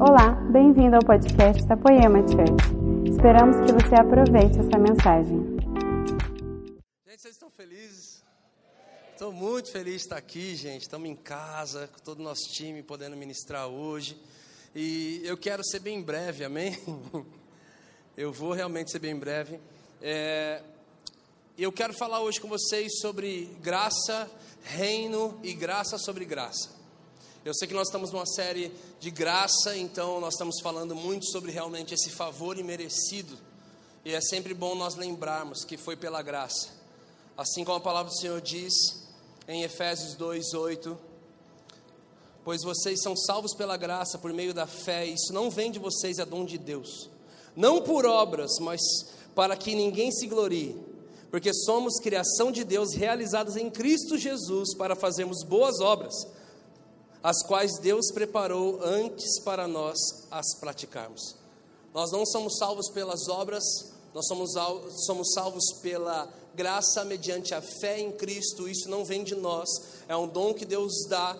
Olá, bem-vindo ao podcast da Poema Church. Esperamos que você aproveite essa mensagem. Gente, vocês estão felizes? Estou muito feliz de estar aqui, gente. Estamos em casa, com todo o nosso time podendo ministrar hoje. E eu quero ser bem breve, amém? Eu vou realmente ser bem breve. É, eu quero falar hoje com vocês sobre graça, reino e graça sobre graça. Eu sei que nós estamos numa série de graça, então nós estamos falando muito sobre realmente esse favor imerecido. E é sempre bom nós lembrarmos que foi pela graça. Assim como a palavra do Senhor diz em Efésios 2:8, pois vocês são salvos pela graça por meio da fé, isso não vem de vocês, é dom de Deus. Não por obras, mas para que ninguém se glorie, porque somos criação de Deus realizadas em Cristo Jesus para fazermos boas obras as quais Deus preparou antes para nós as praticarmos. Nós não somos salvos pelas obras, nós somos, somos salvos pela graça mediante a fé em Cristo. Isso não vem de nós, é um dom que Deus dá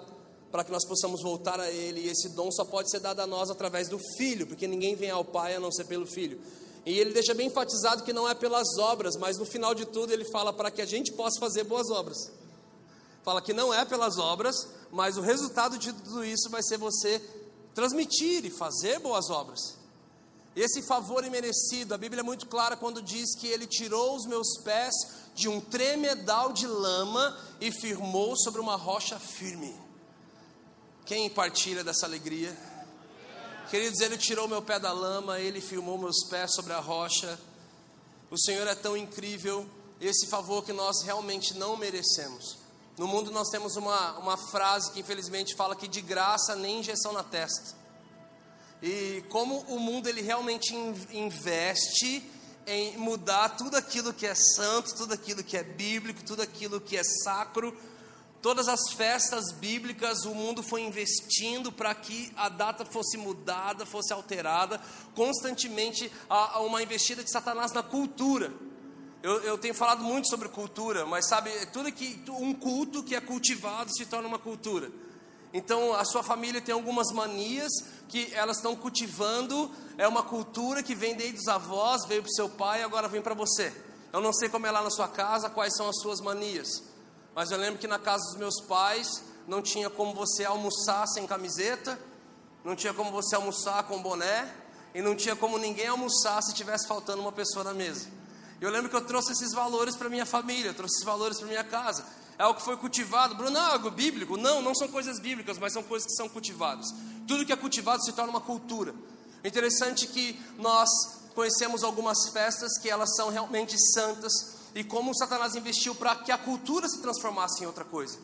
para que nós possamos voltar a Ele. E esse dom só pode ser dado a nós através do Filho, porque ninguém vem ao Pai a não ser pelo Filho. E ele deixa bem enfatizado que não é pelas obras, mas no final de tudo ele fala para que a gente possa fazer boas obras. Fala que não é pelas obras, mas o resultado de tudo isso vai ser você transmitir e fazer boas obras. Esse favor imerecido, a Bíblia é muito clara quando diz que ele tirou os meus pés de um tremedal de lama e firmou sobre uma rocha firme. Quem partilha dessa alegria? Queridos, ele tirou meu pé da lama, ele firmou meus pés sobre a rocha. O Senhor é tão incrível, esse favor que nós realmente não merecemos. No mundo nós temos uma, uma frase que infelizmente fala que de graça nem injeção na testa. E como o mundo ele realmente investe em mudar tudo aquilo que é santo, tudo aquilo que é bíblico, tudo aquilo que é sacro, todas as festas bíblicas, o mundo foi investindo para que a data fosse mudada, fosse alterada, constantemente há uma investida de Satanás na cultura. Eu, eu, tenho falado muito sobre cultura, mas sabe, tudo que um culto que é cultivado se torna uma cultura. Então, a sua família tem algumas manias que elas estão cultivando, é uma cultura que vem desde os avós, veio para o seu pai e agora vem para você. Eu não sei como é lá na sua casa, quais são as suas manias, mas eu lembro que na casa dos meus pais não tinha como você almoçar sem camiseta, não tinha como você almoçar com boné, e não tinha como ninguém almoçar se tivesse faltando uma pessoa na mesa. Eu lembro que eu trouxe esses valores para minha família, trouxe esses valores para minha casa. É algo que foi cultivado. Bruno, é algo bíblico? Não, não são coisas bíblicas, mas são coisas que são cultivadas. Tudo que é cultivado se torna uma cultura. Interessante que nós conhecemos algumas festas que elas são realmente santas e como Satanás investiu para que a cultura se transformasse em outra coisa.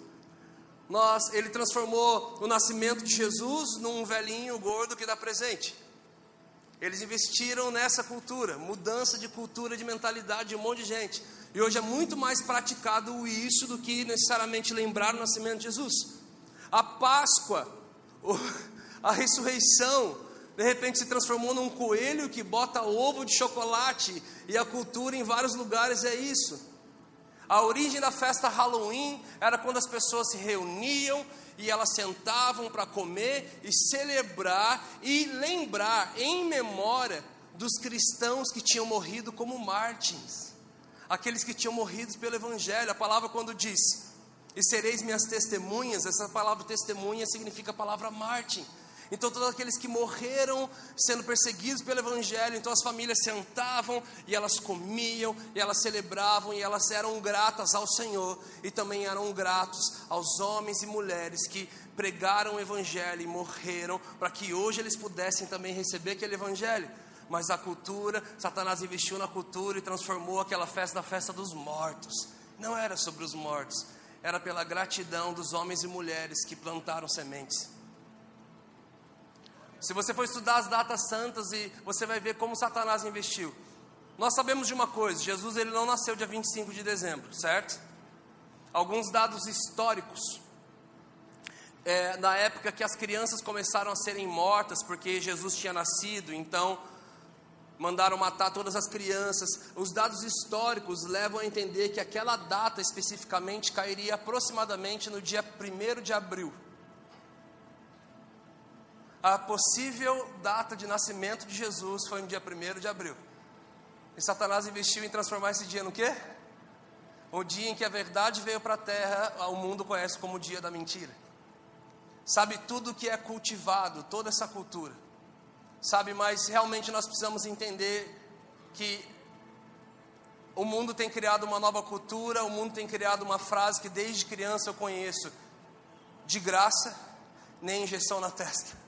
Nós, ele transformou o nascimento de Jesus num velhinho gordo que dá presente. Eles investiram nessa cultura, mudança de cultura, de mentalidade de um monte de gente. E hoje é muito mais praticado isso do que necessariamente lembrar o nascimento de Jesus. A Páscoa, a ressurreição, de repente se transformou num coelho que bota ovo de chocolate, e a cultura em vários lugares é isso. A origem da festa Halloween era quando as pessoas se reuniam e elas sentavam para comer e celebrar e lembrar em memória dos cristãos que tinham morrido como mártires, aqueles que tinham morrido pelo Evangelho. A palavra, quando diz, e sereis minhas testemunhas, essa palavra testemunha significa a palavra mártir. Então, todos aqueles que morreram sendo perseguidos pelo Evangelho, então as famílias sentavam e elas comiam, e elas celebravam, e elas eram gratas ao Senhor, e também eram gratos aos homens e mulheres que pregaram o Evangelho e morreram, para que hoje eles pudessem também receber aquele Evangelho. Mas a cultura, Satanás investiu na cultura e transformou aquela festa na festa dos mortos. Não era sobre os mortos, era pela gratidão dos homens e mulheres que plantaram sementes. Se você for estudar as datas santas e você vai ver como Satanás investiu. Nós sabemos de uma coisa, Jesus ele não nasceu dia 25 de dezembro, certo? Alguns dados históricos. É, na época que as crianças começaram a serem mortas porque Jesus tinha nascido, então mandaram matar todas as crianças. Os dados históricos levam a entender que aquela data especificamente cairia aproximadamente no dia 1 de abril. A possível data de nascimento de Jesus foi no dia 1 de abril. E Satanás investiu em transformar esse dia no quê? O dia em que a verdade veio para a terra, o mundo conhece como o dia da mentira. Sabe tudo que é cultivado, toda essa cultura. Sabe, mas realmente nós precisamos entender que o mundo tem criado uma nova cultura, o mundo tem criado uma frase que desde criança eu conheço: de graça, nem injeção na testa.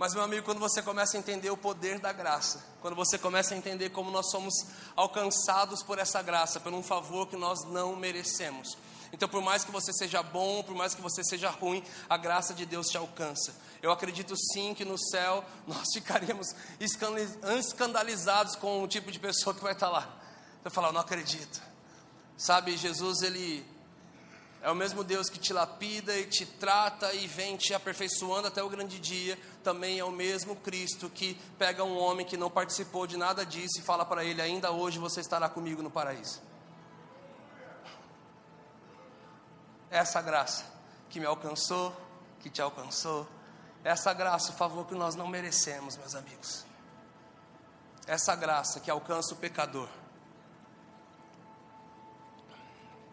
Mas, meu amigo, quando você começa a entender o poder da graça, quando você começa a entender como nós somos alcançados por essa graça, por um favor que nós não merecemos. Então, por mais que você seja bom, por mais que você seja ruim, a graça de Deus te alcança. Eu acredito sim que no céu nós ficaríamos escandalizados com o tipo de pessoa que vai estar lá. Você fala, não acredito. Sabe, Jesus, ele é o mesmo Deus que te lapida e te trata e vem te aperfeiçoando até o grande dia. Também é o mesmo Cristo que pega um homem que não participou de nada disso e fala para ele: Ainda hoje você estará comigo no paraíso. Essa graça que me alcançou, que te alcançou, essa graça, o favor que nós não merecemos, meus amigos. Essa graça que alcança o pecador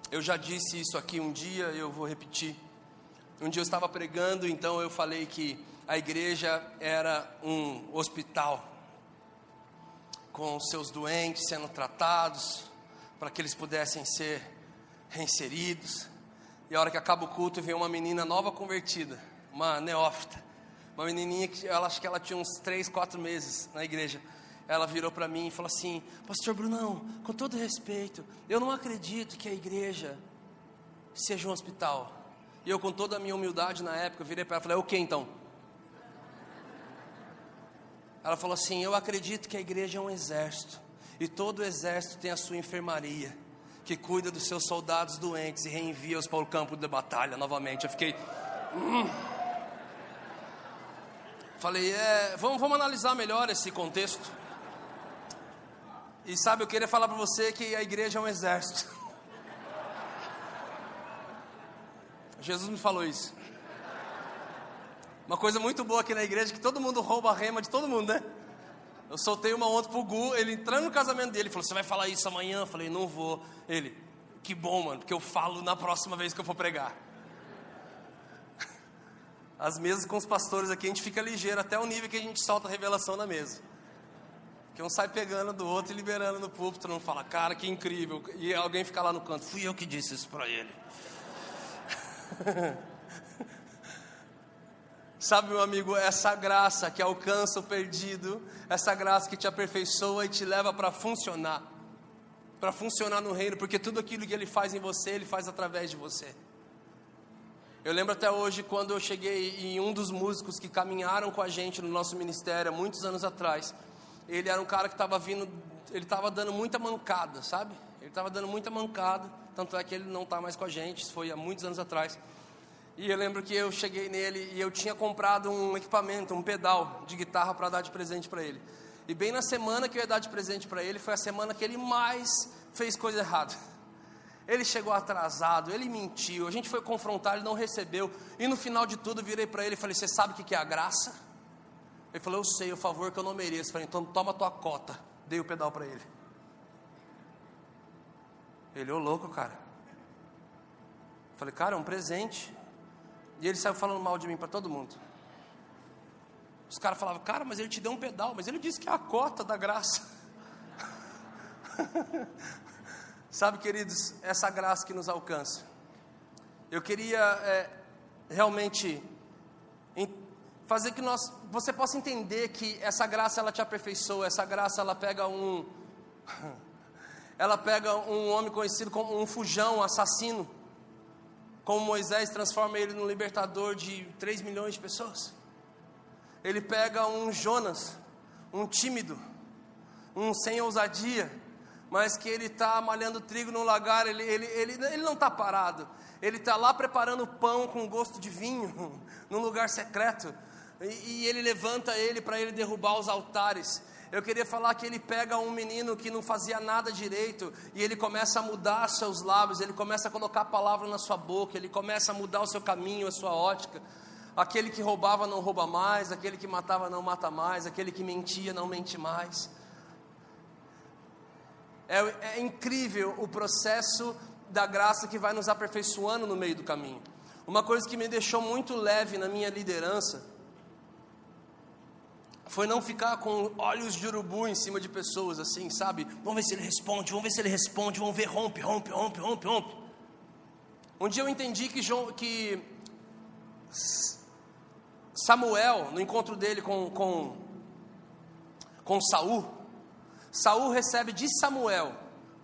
Eu já disse isso aqui um dia, eu vou repetir. Um dia eu estava pregando, então eu falei que a igreja era um hospital com seus doentes sendo tratados para que eles pudessem ser reinseridos. E a hora que acaba o culto, vem uma menina nova convertida, uma neófita, uma menininha que ela acho que ela tinha uns 3, 4 meses na igreja ela virou para mim e falou assim: Pastor Brunão, com todo respeito, eu não acredito que a igreja seja um hospital. E eu, com toda a minha humildade na época, virei para ela e falei: O que então? Ela falou assim: Eu acredito que a igreja é um exército. E todo exército tem a sua enfermaria, que cuida dos seus soldados doentes e reenvia-os para o campo de batalha novamente. Eu fiquei. Hum. Falei, é, vamos, vamos analisar melhor esse contexto. E sabe, eu queria falar para você que a igreja é um exército. Jesus me falou isso. Uma coisa muito boa aqui na igreja é que todo mundo rouba a rema de todo mundo, né? Eu soltei uma ontem pro Gu, ele entrando no casamento dele, falou: Você vai falar isso amanhã? Eu falei: Não vou. Ele, que bom, mano, porque eu falo na próxima vez que eu for pregar. As mesas com os pastores aqui, a gente fica ligeiro até o nível que a gente solta a revelação na mesa. Que um sai pegando do outro e liberando no púlpito, não fala, cara, que incrível. E alguém fica lá no canto, fui eu que disse isso para ele. Sabe, meu amigo, essa graça que alcança o perdido, essa graça que te aperfeiçoa e te leva para funcionar, para funcionar no reino, porque tudo aquilo que ele faz em você, ele faz através de você. Eu lembro até hoje quando eu cheguei em um dos músicos que caminharam com a gente no nosso ministério, há muitos anos atrás ele era um cara que estava vindo, ele estava dando muita mancada, sabe? Ele estava dando muita mancada, tanto é que ele não está mais com a gente, isso foi há muitos anos atrás. E eu lembro que eu cheguei nele e eu tinha comprado um equipamento, um pedal de guitarra para dar de presente para ele. E bem na semana que eu ia dar de presente para ele, foi a semana que ele mais fez coisa errada. Ele chegou atrasado, ele mentiu, a gente foi confrontar, ele não recebeu. E no final de tudo, virei para ele e falei: Você sabe o que é a graça? Ele falou: Eu sei, o favor que eu não mereço. Eu falei: Então toma tua cota. Dei o pedal para ele. Ele, ô louco, cara. Eu falei: Cara, é um presente. E ele saiu falando mal de mim para todo mundo. Os caras falavam: Cara, mas ele te deu um pedal. Mas ele disse que é a cota da graça. Sabe, queridos, essa graça que nos alcança. Eu queria é, realmente fazer que nós, você possa entender que essa graça ela te aperfeiçoa, essa graça ela pega um ela pega um homem conhecido como um fujão, um assassino, como Moisés transforma ele num libertador de 3 milhões de pessoas. Ele pega um Jonas, um tímido, um sem ousadia, mas que ele está malhando trigo no lagar, ele, ele, ele, ele não está parado, ele está lá preparando pão com gosto de vinho, num lugar secreto, e, e ele levanta ele para ele derrubar os altares. Eu queria falar que ele pega um menino que não fazia nada direito e ele começa a mudar seus lábios, ele começa a colocar a palavra na sua boca, ele começa a mudar o seu caminho, a sua ótica. aquele que roubava não rouba mais, aquele que matava não mata mais, aquele que mentia não mente mais. É, é incrível o processo da graça que vai nos aperfeiçoando no meio do caminho. Uma coisa que me deixou muito leve na minha liderança foi não ficar com olhos de urubu em cima de pessoas assim, sabe? Vamos ver se ele responde, vamos ver se ele responde, vamos ver, rompe, rompe, rompe, rompe, rompe. Um dia eu entendi que, João, que Samuel, no encontro dele com, com, com Saul, Saul recebe de Samuel,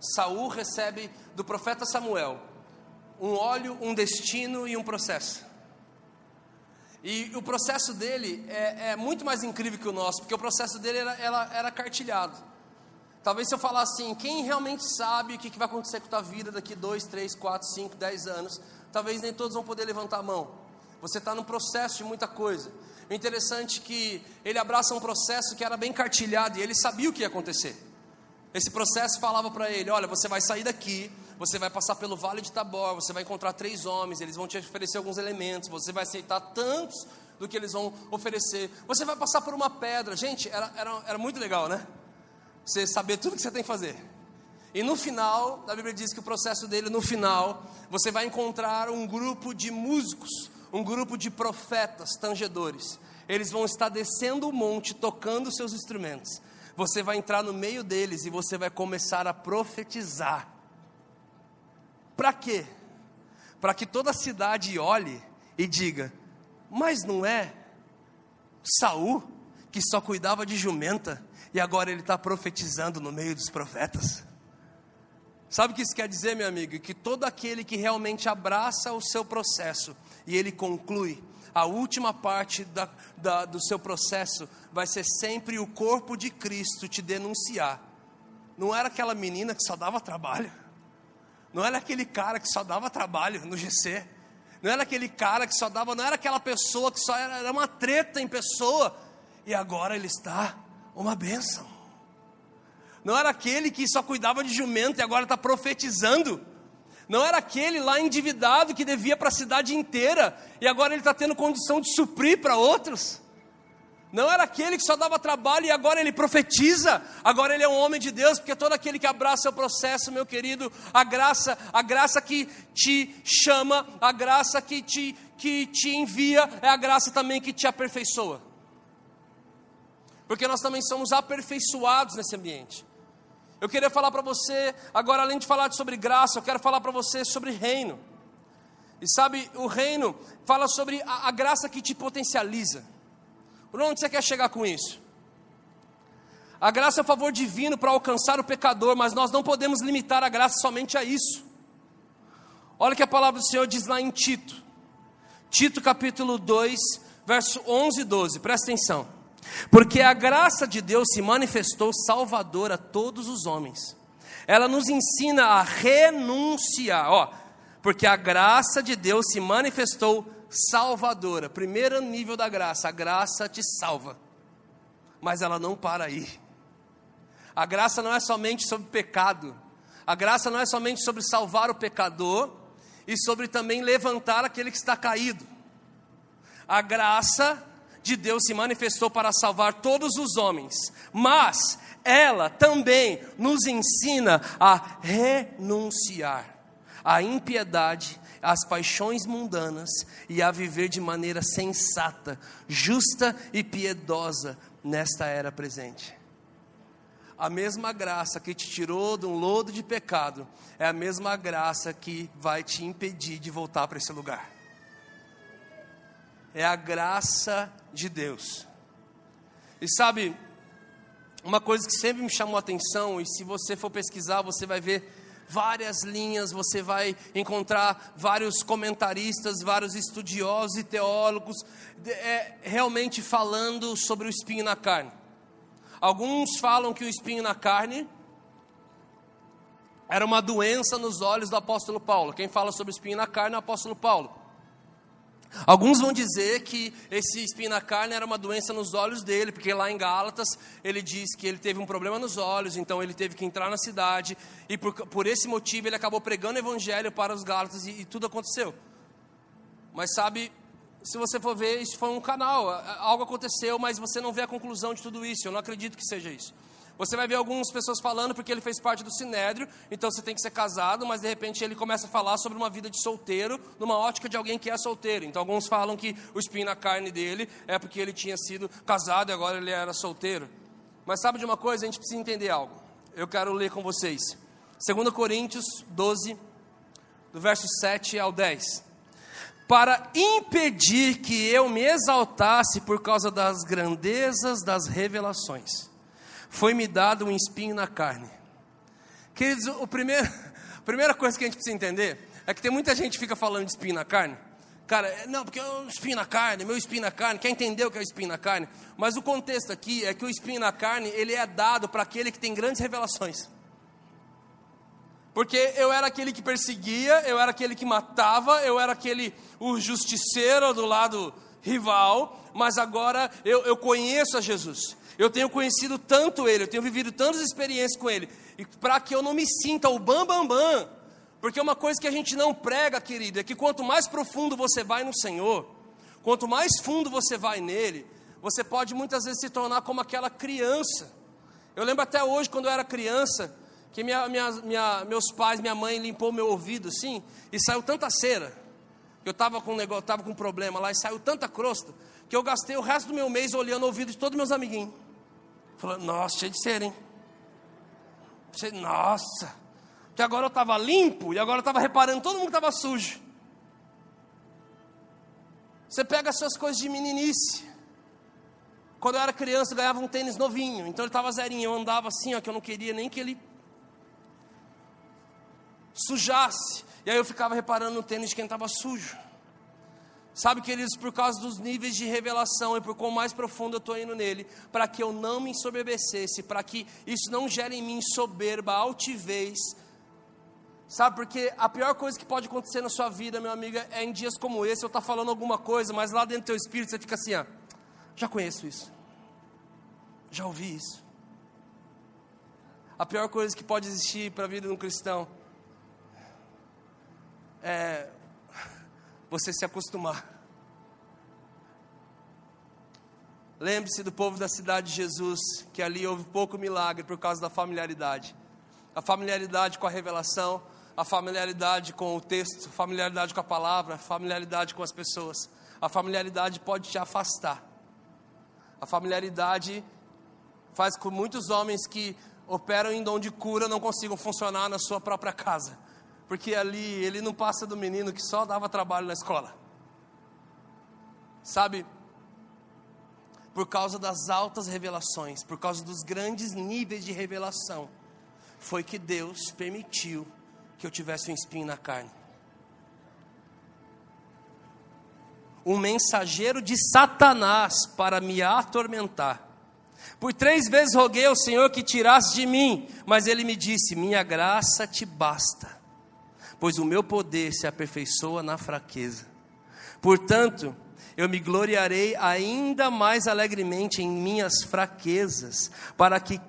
Saul recebe do profeta Samuel um óleo, um destino e um processo. E o processo dele é, é, muito mais incrível que o nosso, porque o processo dele era, era, era cartilhado. Talvez se eu falar assim, quem realmente sabe o que, que vai acontecer com a tua vida daqui 2, 3, 4, 5, 10 anos, talvez nem todos vão poder levantar a mão. Você está no processo de muita coisa. O interessante é que ele abraça um processo que era bem cartilhado e ele sabia o que ia acontecer. Esse processo falava para ele: olha, você vai sair daqui, você vai passar pelo vale de Tabor, você vai encontrar três homens, eles vão te oferecer alguns elementos, você vai aceitar tantos do que eles vão oferecer, você vai passar por uma pedra. Gente, era, era, era muito legal, né? Você saber tudo que você tem que fazer. E no final, a Bíblia diz que o processo dele, no final, você vai encontrar um grupo de músicos, um grupo de profetas, tangedores. Eles vão estar descendo o monte, tocando seus instrumentos. Você vai entrar no meio deles e você vai começar a profetizar para quê? Para que toda a cidade olhe e diga: Mas não é Saul que só cuidava de jumenta e agora ele está profetizando no meio dos profetas? Sabe o que isso quer dizer, meu amigo? Que todo aquele que realmente abraça o seu processo e ele conclui, a última parte da, da, do seu processo vai ser sempre o corpo de Cristo te denunciar. Não era aquela menina que só dava trabalho. Não era aquele cara que só dava trabalho no GC. Não era aquele cara que só dava, não era aquela pessoa que só era, era uma treta em pessoa. E agora ele está uma bênção. Não era aquele que só cuidava de jumento e agora está profetizando. Não era aquele lá endividado que devia para a cidade inteira e agora ele está tendo condição de suprir para outros. Não era aquele que só dava trabalho e agora ele profetiza. Agora ele é um homem de Deus, porque todo aquele que abraça o processo, meu querido, a graça, a graça que te chama, a graça que te que te envia, é a graça também que te aperfeiçoa. Porque nós também somos aperfeiçoados nesse ambiente. Eu queria falar para você, agora além de falar sobre graça, eu quero falar para você sobre reino. E sabe, o reino fala sobre a, a graça que te potencializa. Por onde você quer chegar com isso? A graça é o favor divino para alcançar o pecador, mas nós não podemos limitar a graça somente a isso. Olha o que a palavra do Senhor diz lá em Tito. Tito capítulo 2, verso 11 e 12. Presta atenção. Porque a graça de Deus se manifestou salvadora a todos os homens. Ela nos ensina a renunciar, ó, porque a graça de Deus se manifestou salvadora. Primeiro nível da graça, a graça te salva. Mas ela não para aí. A graça não é somente sobre pecado. A graça não é somente sobre salvar o pecador e sobre também levantar aquele que está caído. A graça de Deus se manifestou para salvar todos os homens, mas ela também nos ensina a renunciar à impiedade às paixões mundanas e a viver de maneira sensata, justa e piedosa nesta era presente. A mesma graça que te tirou de um lodo de pecado é a mesma graça que vai te impedir de voltar para esse lugar. É a graça de Deus. E sabe, uma coisa que sempre me chamou a atenção, e se você for pesquisar, você vai ver várias linhas, você vai encontrar vários comentaristas, vários estudiosos e teólogos é, realmente falando sobre o espinho na carne. Alguns falam que o espinho na carne era uma doença nos olhos do apóstolo Paulo. Quem fala sobre o espinho na carne é o apóstolo Paulo. Alguns vão dizer que esse espinho na carne era uma doença nos olhos dele, porque lá em Gálatas ele diz que ele teve um problema nos olhos, então ele teve que entrar na cidade, e por, por esse motivo ele acabou pregando o evangelho para os Gálatas e, e tudo aconteceu. Mas sabe, se você for ver, isso foi um canal, algo aconteceu, mas você não vê a conclusão de tudo isso. Eu não acredito que seja isso. Você vai ver algumas pessoas falando porque ele fez parte do sinédrio, então você tem que ser casado, mas de repente ele começa a falar sobre uma vida de solteiro, numa ótica de alguém que é solteiro. Então alguns falam que o espinho na carne dele é porque ele tinha sido casado e agora ele era solteiro. Mas sabe de uma coisa? A gente precisa entender algo. Eu quero ler com vocês. 2 Coríntios 12, do verso 7 ao 10 para impedir que eu me exaltasse por causa das grandezas das revelações. Foi-me dado um espinho na carne. Queridos, o primeiro, a primeira coisa que a gente precisa entender é que tem muita gente que fica falando de espinho na carne. Cara, é, não, porque o espinho na carne, meu espinho na carne, quer entender o que é o espinho na carne? Mas o contexto aqui é que o espinho na carne, ele é dado para aquele que tem grandes revelações. Porque eu era aquele que perseguia, eu era aquele que matava, eu era aquele o justiceiro do lado rival, mas agora eu, eu conheço a Jesus. Eu tenho conhecido tanto Ele, eu tenho vivido tantas experiências com Ele, e para que eu não me sinta o bam bam bam, porque uma coisa que a gente não prega, querido, é que quanto mais profundo você vai no Senhor, quanto mais fundo você vai nele, você pode muitas vezes se tornar como aquela criança. Eu lembro até hoje, quando eu era criança, que minha, minha, minha, meus pais, minha mãe limpou meu ouvido assim, e saiu tanta cera. Eu estava com um negócio, estava com um problema lá, e saiu tanta crosta, que eu gastei o resto do meu mês olhando o ouvido de todos meus amiguinhos. Falando, nossa, cheio de cera, hein? Nossa, que agora eu estava limpo, e agora eu estava reparando todo mundo estava sujo. Você pega as suas coisas de meninice. Quando eu era criança, eu ganhava um tênis novinho, então ele estava zerinho, eu andava assim, ó, que eu não queria nem que ele sujasse. E aí eu ficava reparando no tênis de quem estava sujo. Sabe, queridos, por causa dos níveis de revelação e por quão mais profundo eu estou indo nele, para que eu não me ensoberbecesse, para que isso não gere em mim soberba, altivez. Sabe, porque a pior coisa que pode acontecer na sua vida, meu amigo, é em dias como esse, eu estar tá falando alguma coisa, mas lá dentro do teu espírito você fica assim, ó, já conheço isso, já ouvi isso. A pior coisa que pode existir para a vida de um cristão é você se acostumar. Lembre-se do povo da cidade de Jesus, que ali houve pouco milagre por causa da familiaridade. A familiaridade com a revelação, a familiaridade com o texto, a familiaridade com a palavra, a familiaridade com as pessoas. A familiaridade pode te afastar. A familiaridade faz com que muitos homens que operam em dom de cura não consigam funcionar na sua própria casa porque ali ele não passa do menino que só dava trabalho na escola. Sabe? Por causa das altas revelações, por causa dos grandes níveis de revelação, foi que Deus permitiu que eu tivesse um espinho na carne. Um mensageiro de Satanás para me atormentar. Por três vezes roguei ao Senhor que tirasse de mim, mas ele me disse: Minha graça te basta pois o meu poder se aperfeiçoa na fraqueza. Portanto, eu me gloriarei ainda mais alegremente em minhas fraquezas, para que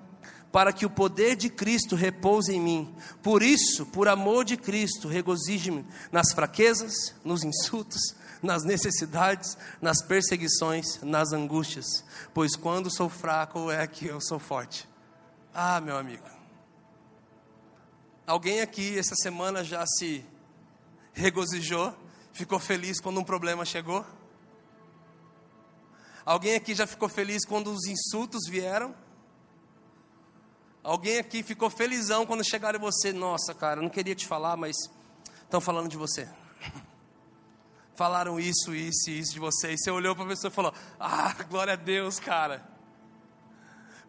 para que o poder de Cristo repouse em mim. Por isso, por amor de Cristo, regozije-me nas fraquezas, nos insultos, nas necessidades, nas perseguições, nas angústias, pois quando sou fraco é que eu sou forte. Ah, meu amigo, Alguém aqui essa semana já se regozijou, ficou feliz quando um problema chegou? Alguém aqui já ficou feliz quando os insultos vieram? Alguém aqui ficou felizão quando chegaram você? Nossa, cara, não queria te falar, mas estão falando de você. Falaram isso, isso e isso de você. E você olhou para a pessoa e falou: Ah, glória a Deus, cara.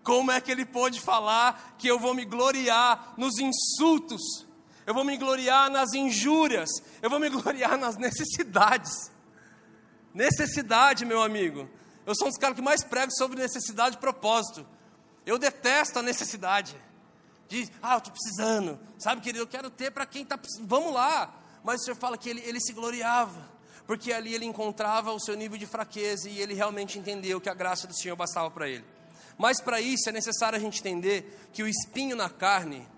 Como é que ele pôde falar que eu vou me gloriar nos insultos? Eu vou me gloriar nas injúrias, eu vou me gloriar nas necessidades. Necessidade, meu amigo. Eu sou um dos caras que mais prego sobre necessidade e propósito. Eu detesto a necessidade. De, ah, eu estou precisando. Sabe, querido, eu quero ter para quem está precisando. Vamos lá. Mas o Senhor fala que ele, ele se gloriava. Porque ali ele encontrava o seu nível de fraqueza e ele realmente entendeu que a graça do Senhor bastava para ele. Mas para isso é necessário a gente entender que o espinho na carne,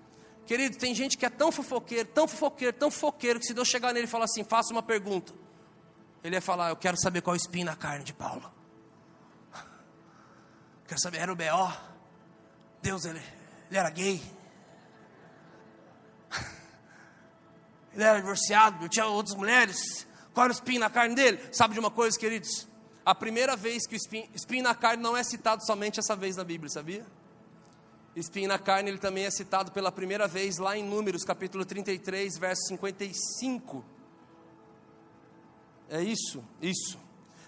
querido, tem gente que é tão fofoqueiro, tão fofoqueiro, tão fofoqueiro, que se Deus chegar nele e falar assim, faça uma pergunta, ele ia falar: Eu quero saber qual é o espinho na carne de Paulo. Quero saber, era o B.O. Deus, ele, ele era gay. Ele era divorciado, tinha outras mulheres. Qual era o espinho na carne dele? Sabe de uma coisa, queridos? A primeira vez que o espinho, espinho na carne não é citado somente essa vez na Bíblia, sabia? Espinho na carne, ele também é citado pela primeira vez lá em Números, capítulo 33, verso 55. É isso, isso.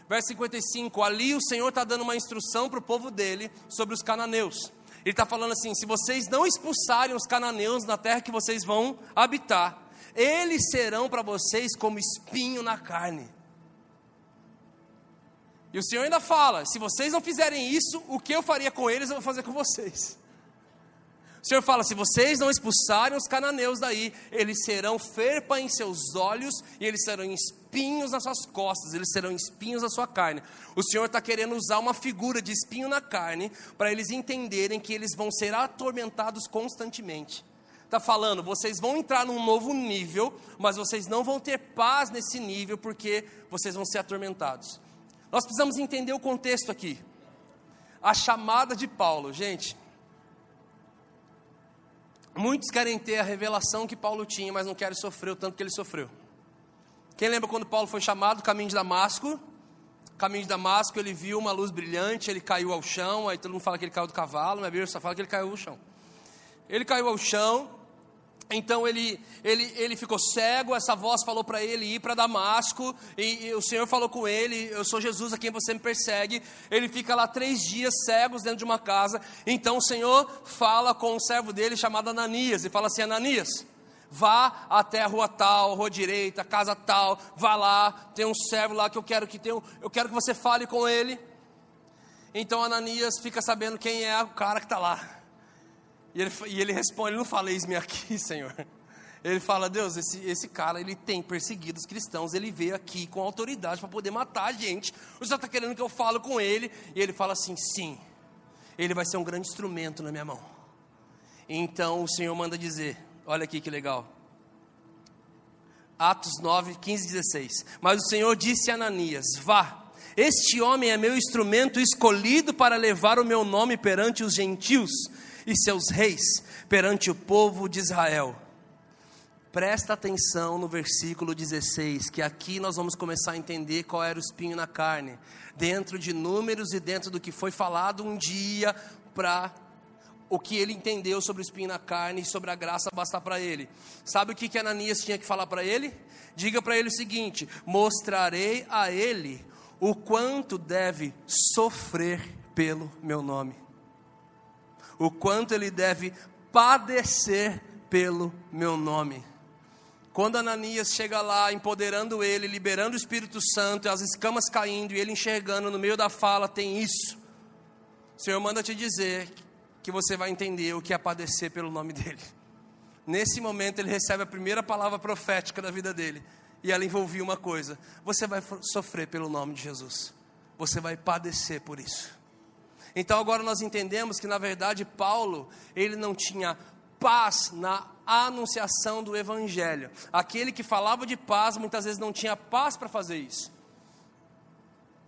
Verso 55, ali o Senhor está dando uma instrução para o povo dele sobre os cananeus. Ele está falando assim: se vocês não expulsarem os cananeus na terra que vocês vão habitar, eles serão para vocês como espinho na carne. E o Senhor ainda fala: se vocês não fizerem isso, o que eu faria com eles, eu vou fazer com vocês. O Senhor fala: se vocês não expulsarem os cananeus daí, eles serão ferpa em seus olhos e eles serão espinhos nas suas costas, eles serão espinhos na sua carne. O Senhor está querendo usar uma figura de espinho na carne para eles entenderem que eles vão ser atormentados constantemente. Está falando, vocês vão entrar num novo nível, mas vocês não vão ter paz nesse nível porque vocês vão ser atormentados. Nós precisamos entender o contexto aqui. A chamada de Paulo, gente, Muitos querem ter a revelação que Paulo tinha, mas não querem sofrer o tanto que ele sofreu. Quem lembra quando Paulo foi chamado, caminho de Damasco? Caminho de Damasco, ele viu uma luz brilhante, ele caiu ao chão, aí todo mundo fala que ele caiu do cavalo, mas a Bíblia só fala que ele caiu ao chão. Ele caiu ao chão, então ele, ele, ele ficou cego, essa voz falou para ele ir para Damasco, e, e, o Senhor falou com ele: Eu sou Jesus a quem você me persegue. Ele fica lá três dias cegos dentro de uma casa. Então o Senhor fala com um servo dele chamado Ananias, e fala assim: Ananias, vá até a rua tal, rua direita, casa tal, vá lá, tem um servo lá que eu quero que tenha, eu quero que você fale com ele. Então Ananias fica sabendo quem é o cara que está lá. E ele, e ele responde, ele não fala, eis-me aqui, Senhor. Ele fala, Deus, esse, esse cara, ele tem perseguido os cristãos, ele veio aqui com autoridade para poder matar a gente. O Senhor está querendo que eu fale com ele? E ele fala assim, sim, ele vai ser um grande instrumento na minha mão. Então o Senhor manda dizer, olha aqui que legal. Atos 9, 15 e 16. Mas o Senhor disse a Ananias: Vá, este homem é meu instrumento escolhido para levar o meu nome perante os gentios e seus reis perante o povo de Israel. Presta atenção no versículo 16, que aqui nós vamos começar a entender qual era o espinho na carne, dentro de números e dentro do que foi falado um dia para o que ele entendeu sobre o espinho na carne e sobre a graça bastar para ele. Sabe o que, que Ananias tinha que falar para ele? Diga para ele o seguinte: mostrarei a ele o quanto deve sofrer pelo meu nome o quanto ele deve padecer pelo meu nome. Quando Ananias chega lá, empoderando ele, liberando o Espírito Santo, as escamas caindo, e ele enxergando no meio da fala, tem isso. O Senhor manda te dizer que você vai entender o que é padecer pelo nome dele. Nesse momento, ele recebe a primeira palavra profética da vida dele, e ela envolvia uma coisa: você vai sofrer pelo nome de Jesus, você vai padecer por isso. Então agora nós entendemos que na verdade Paulo, ele não tinha paz na anunciação do evangelho. Aquele que falava de paz muitas vezes não tinha paz para fazer isso.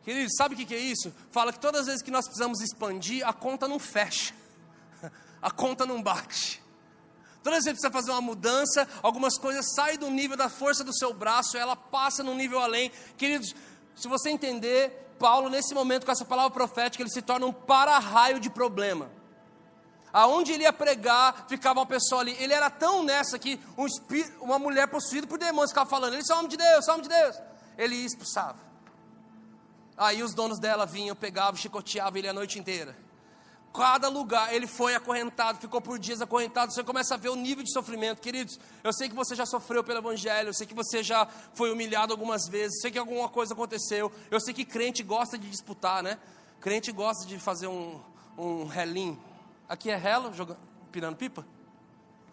Queridos, sabe o que é isso? Fala que todas as vezes que nós precisamos expandir, a conta não fecha, a conta não bate. Todas as vezes que você precisa fazer uma mudança, algumas coisas saem do nível da força do seu braço, ela passa num nível além. Queridos, se você entender, Paulo, nesse momento, com essa palavra profética, ele se torna um para-raio de problema. Aonde ele ia pregar, ficava uma pessoa ali. Ele era tão nessa que um uma mulher possuída por demônios ficava falando: Ele é homem de Deus, homem de Deus. Ele expulsava. Aí os donos dela vinham, pegavam, chicoteavam ele a noite inteira cada lugar ele foi acorrentado, ficou por dias acorrentado. Você começa a ver o nível de sofrimento, queridos. Eu sei que você já sofreu pelo Evangelho, eu sei que você já foi humilhado algumas vezes, eu sei que alguma coisa aconteceu. Eu sei que crente gosta de disputar, né? Crente gosta de fazer um, um relinho. Aqui é relo, jogando, pirando pipa?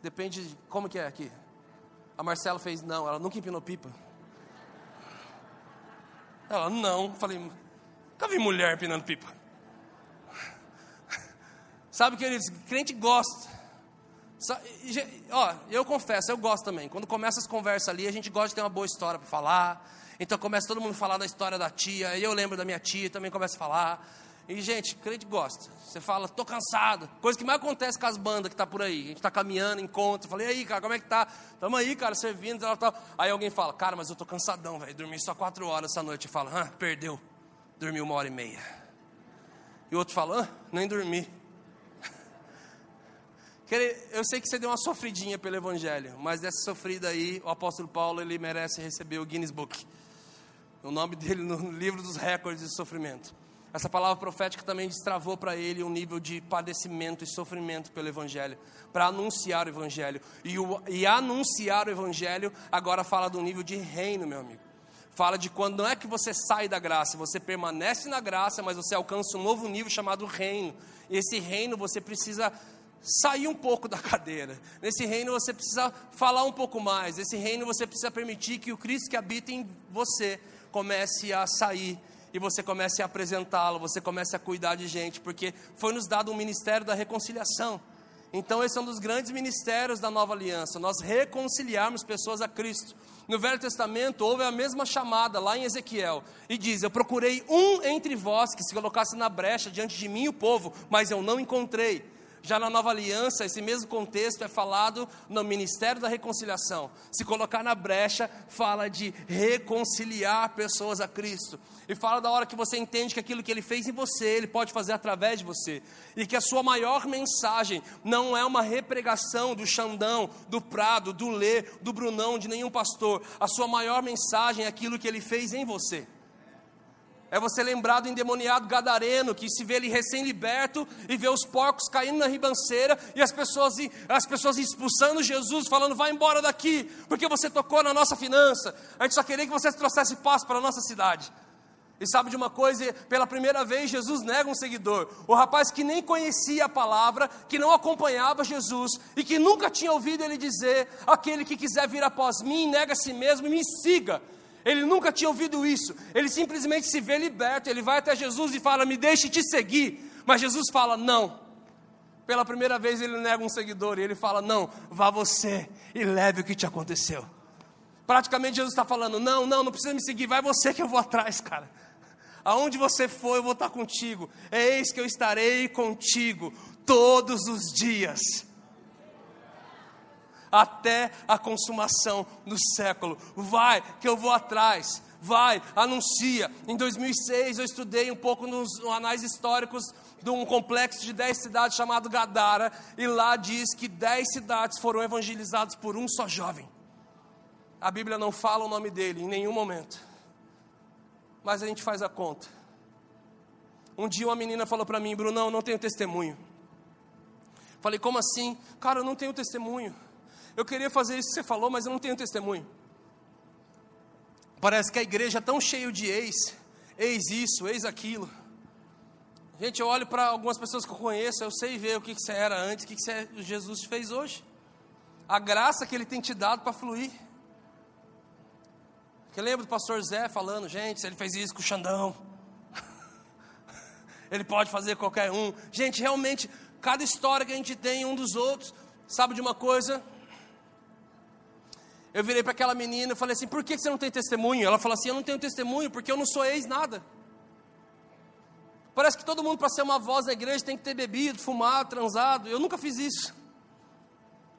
Depende de como que é aqui. A Marcela fez, não, ela nunca empinou pipa. Ela, não. Falei, nunca vi mulher empinando pipa. Sabe, queridos, crente gosta. Ó, eu confesso, eu gosto também. Quando começa as conversas ali, a gente gosta de ter uma boa história para falar. Então começa todo mundo a falar da história da tia, eu lembro da minha tia, também começa a falar. E, gente, crente gosta. Você fala, tô cansado. Coisa que mais acontece com as bandas que tá por aí. A gente tá caminhando, encontro. Falei, e aí, cara, como é que tá? Tamo aí, cara, servindo, tal, tal. Aí alguém fala, cara, mas eu tô cansadão, velho. Dormi só quatro horas essa noite. Eu falo, ah, perdeu. Dormi uma hora e meia. E o outro fala, nem dormi. Eu sei que você deu uma sofridinha pelo Evangelho, mas dessa sofrida aí, o apóstolo Paulo, ele merece receber o Guinness Book. O nome dele no livro dos recordes de sofrimento. Essa palavra profética também destravou para ele um nível de padecimento e sofrimento pelo Evangelho, para anunciar o Evangelho. E, o, e anunciar o Evangelho agora fala do nível de reino, meu amigo. Fala de quando não é que você sai da graça, você permanece na graça, mas você alcança um novo nível chamado reino. E esse reino você precisa sair um pouco da cadeira. Nesse reino você precisa falar um pouco mais. Nesse reino você precisa permitir que o Cristo que habita em você comece a sair e você comece a apresentá-lo, você comece a cuidar de gente, porque foi nos dado um ministério da reconciliação. Então, esse é um dos grandes ministérios da nova aliança, nós reconciliarmos pessoas a Cristo. No Velho Testamento houve a mesma chamada lá em Ezequiel, e diz: Eu procurei um entre vós que se colocasse na brecha diante de mim, o povo, mas eu não encontrei. Já na nova aliança, esse mesmo contexto é falado no ministério da reconciliação. Se colocar na brecha, fala de reconciliar pessoas a Cristo. E fala da hora que você entende que aquilo que ele fez em você, ele pode fazer através de você. E que a sua maior mensagem não é uma repregação do Xandão, do Prado, do Lê, do Brunão, de nenhum pastor. A sua maior mensagem é aquilo que ele fez em você. É você lembrar do endemoniado gadareno que se vê ele recém-liberto e vê os porcos caindo na ribanceira e as pessoas, as pessoas expulsando Jesus, falando: vai embora daqui, porque você tocou na nossa finança. A gente só queria que você trouxesse paz para a nossa cidade. E sabe de uma coisa? Pela primeira vez, Jesus nega um seguidor. O rapaz que nem conhecia a palavra, que não acompanhava Jesus e que nunca tinha ouvido ele dizer: aquele que quiser vir após mim, nega a si mesmo e me siga. Ele nunca tinha ouvido isso. Ele simplesmente se vê liberto. Ele vai até Jesus e fala: Me deixe te seguir. Mas Jesus fala: Não. Pela primeira vez ele nega um seguidor e ele fala: Não, vá você e leve o que te aconteceu. Praticamente Jesus está falando: Não, não, não precisa me seguir, vai você que eu vou atrás, cara. Aonde você for, eu vou estar contigo. Eis que eu estarei contigo todos os dias até a consumação do século. Vai, que eu vou atrás. Vai, anuncia. Em 2006 eu estudei um pouco nos anais históricos de um complexo de 10 cidades chamado Gadara, e lá diz que 10 cidades foram evangelizadas por um só jovem. A Bíblia não fala o nome dele em nenhum momento. Mas a gente faz a conta. Um dia uma menina falou para mim, Brunão, não tenho testemunho. Falei, como assim? Cara, eu não tenho testemunho. Eu queria fazer isso que você falou, mas eu não tenho testemunho. Parece que a igreja é tão cheia de ex, ex isso, ex aquilo. Gente, eu olho para algumas pessoas que eu conheço, eu sei ver o que, que você era antes, o que, que você, Jesus fez hoje. A graça que Ele tem te dado para fluir. Eu lembro do pastor Zé falando, gente, ele fez isso com o Xandão, ele pode fazer qualquer um. Gente, realmente, cada história que a gente tem um dos outros, sabe de uma coisa? Eu virei para aquela menina e falei assim: por que você não tem testemunho? Ela falou assim: eu não tenho testemunho porque eu não sou ex nada. Parece que todo mundo, para ser uma voz da igreja, tem que ter bebido, fumado, transado. Eu nunca fiz isso.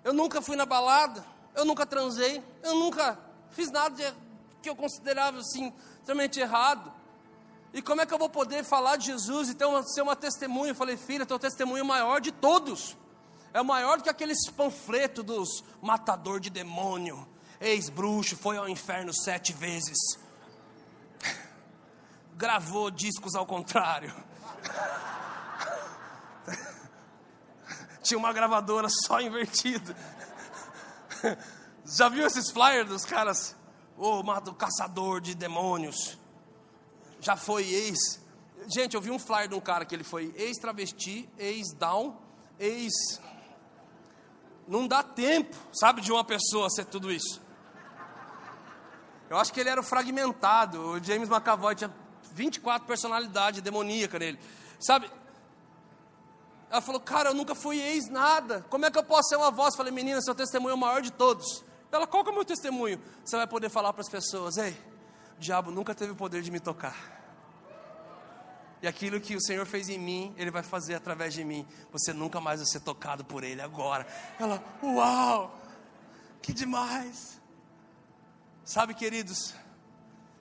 Eu nunca fui na balada. Eu nunca transei. Eu nunca fiz nada de, que eu considerava assim, extremamente errado. E como é que eu vou poder falar de Jesus e ter uma, ser uma testemunha? Eu falei, filha, teu testemunho é maior de todos. É maior do que aqueles panfletos dos matador de demônio ex-bruxo, foi ao inferno sete vezes. Gravou discos ao contrário. Tinha uma gravadora só invertida. Já viu esses flyers dos caras? O oh, caçador de demônios. Já foi ex. Gente, eu vi um flyer de um cara que ele foi ex-travesti, ex-down, ex. Não dá tempo, sabe, de uma pessoa ser tudo isso. Eu acho que ele era fragmentado. O James McAvoy tinha 24 personalidades demoníacas nele. Sabe? Ela falou, cara, eu nunca fui ex nada. Como é que eu posso ser uma voz? Eu falei, menina, seu testemunho é o maior de todos. Ela, qual que é o meu testemunho? Você vai poder falar para as pessoas, ei, o diabo nunca teve o poder de me tocar. E aquilo que o Senhor fez em mim, Ele vai fazer através de mim. Você nunca mais vai ser tocado por Ele agora. Ela, uau, que demais. Sabe, queridos,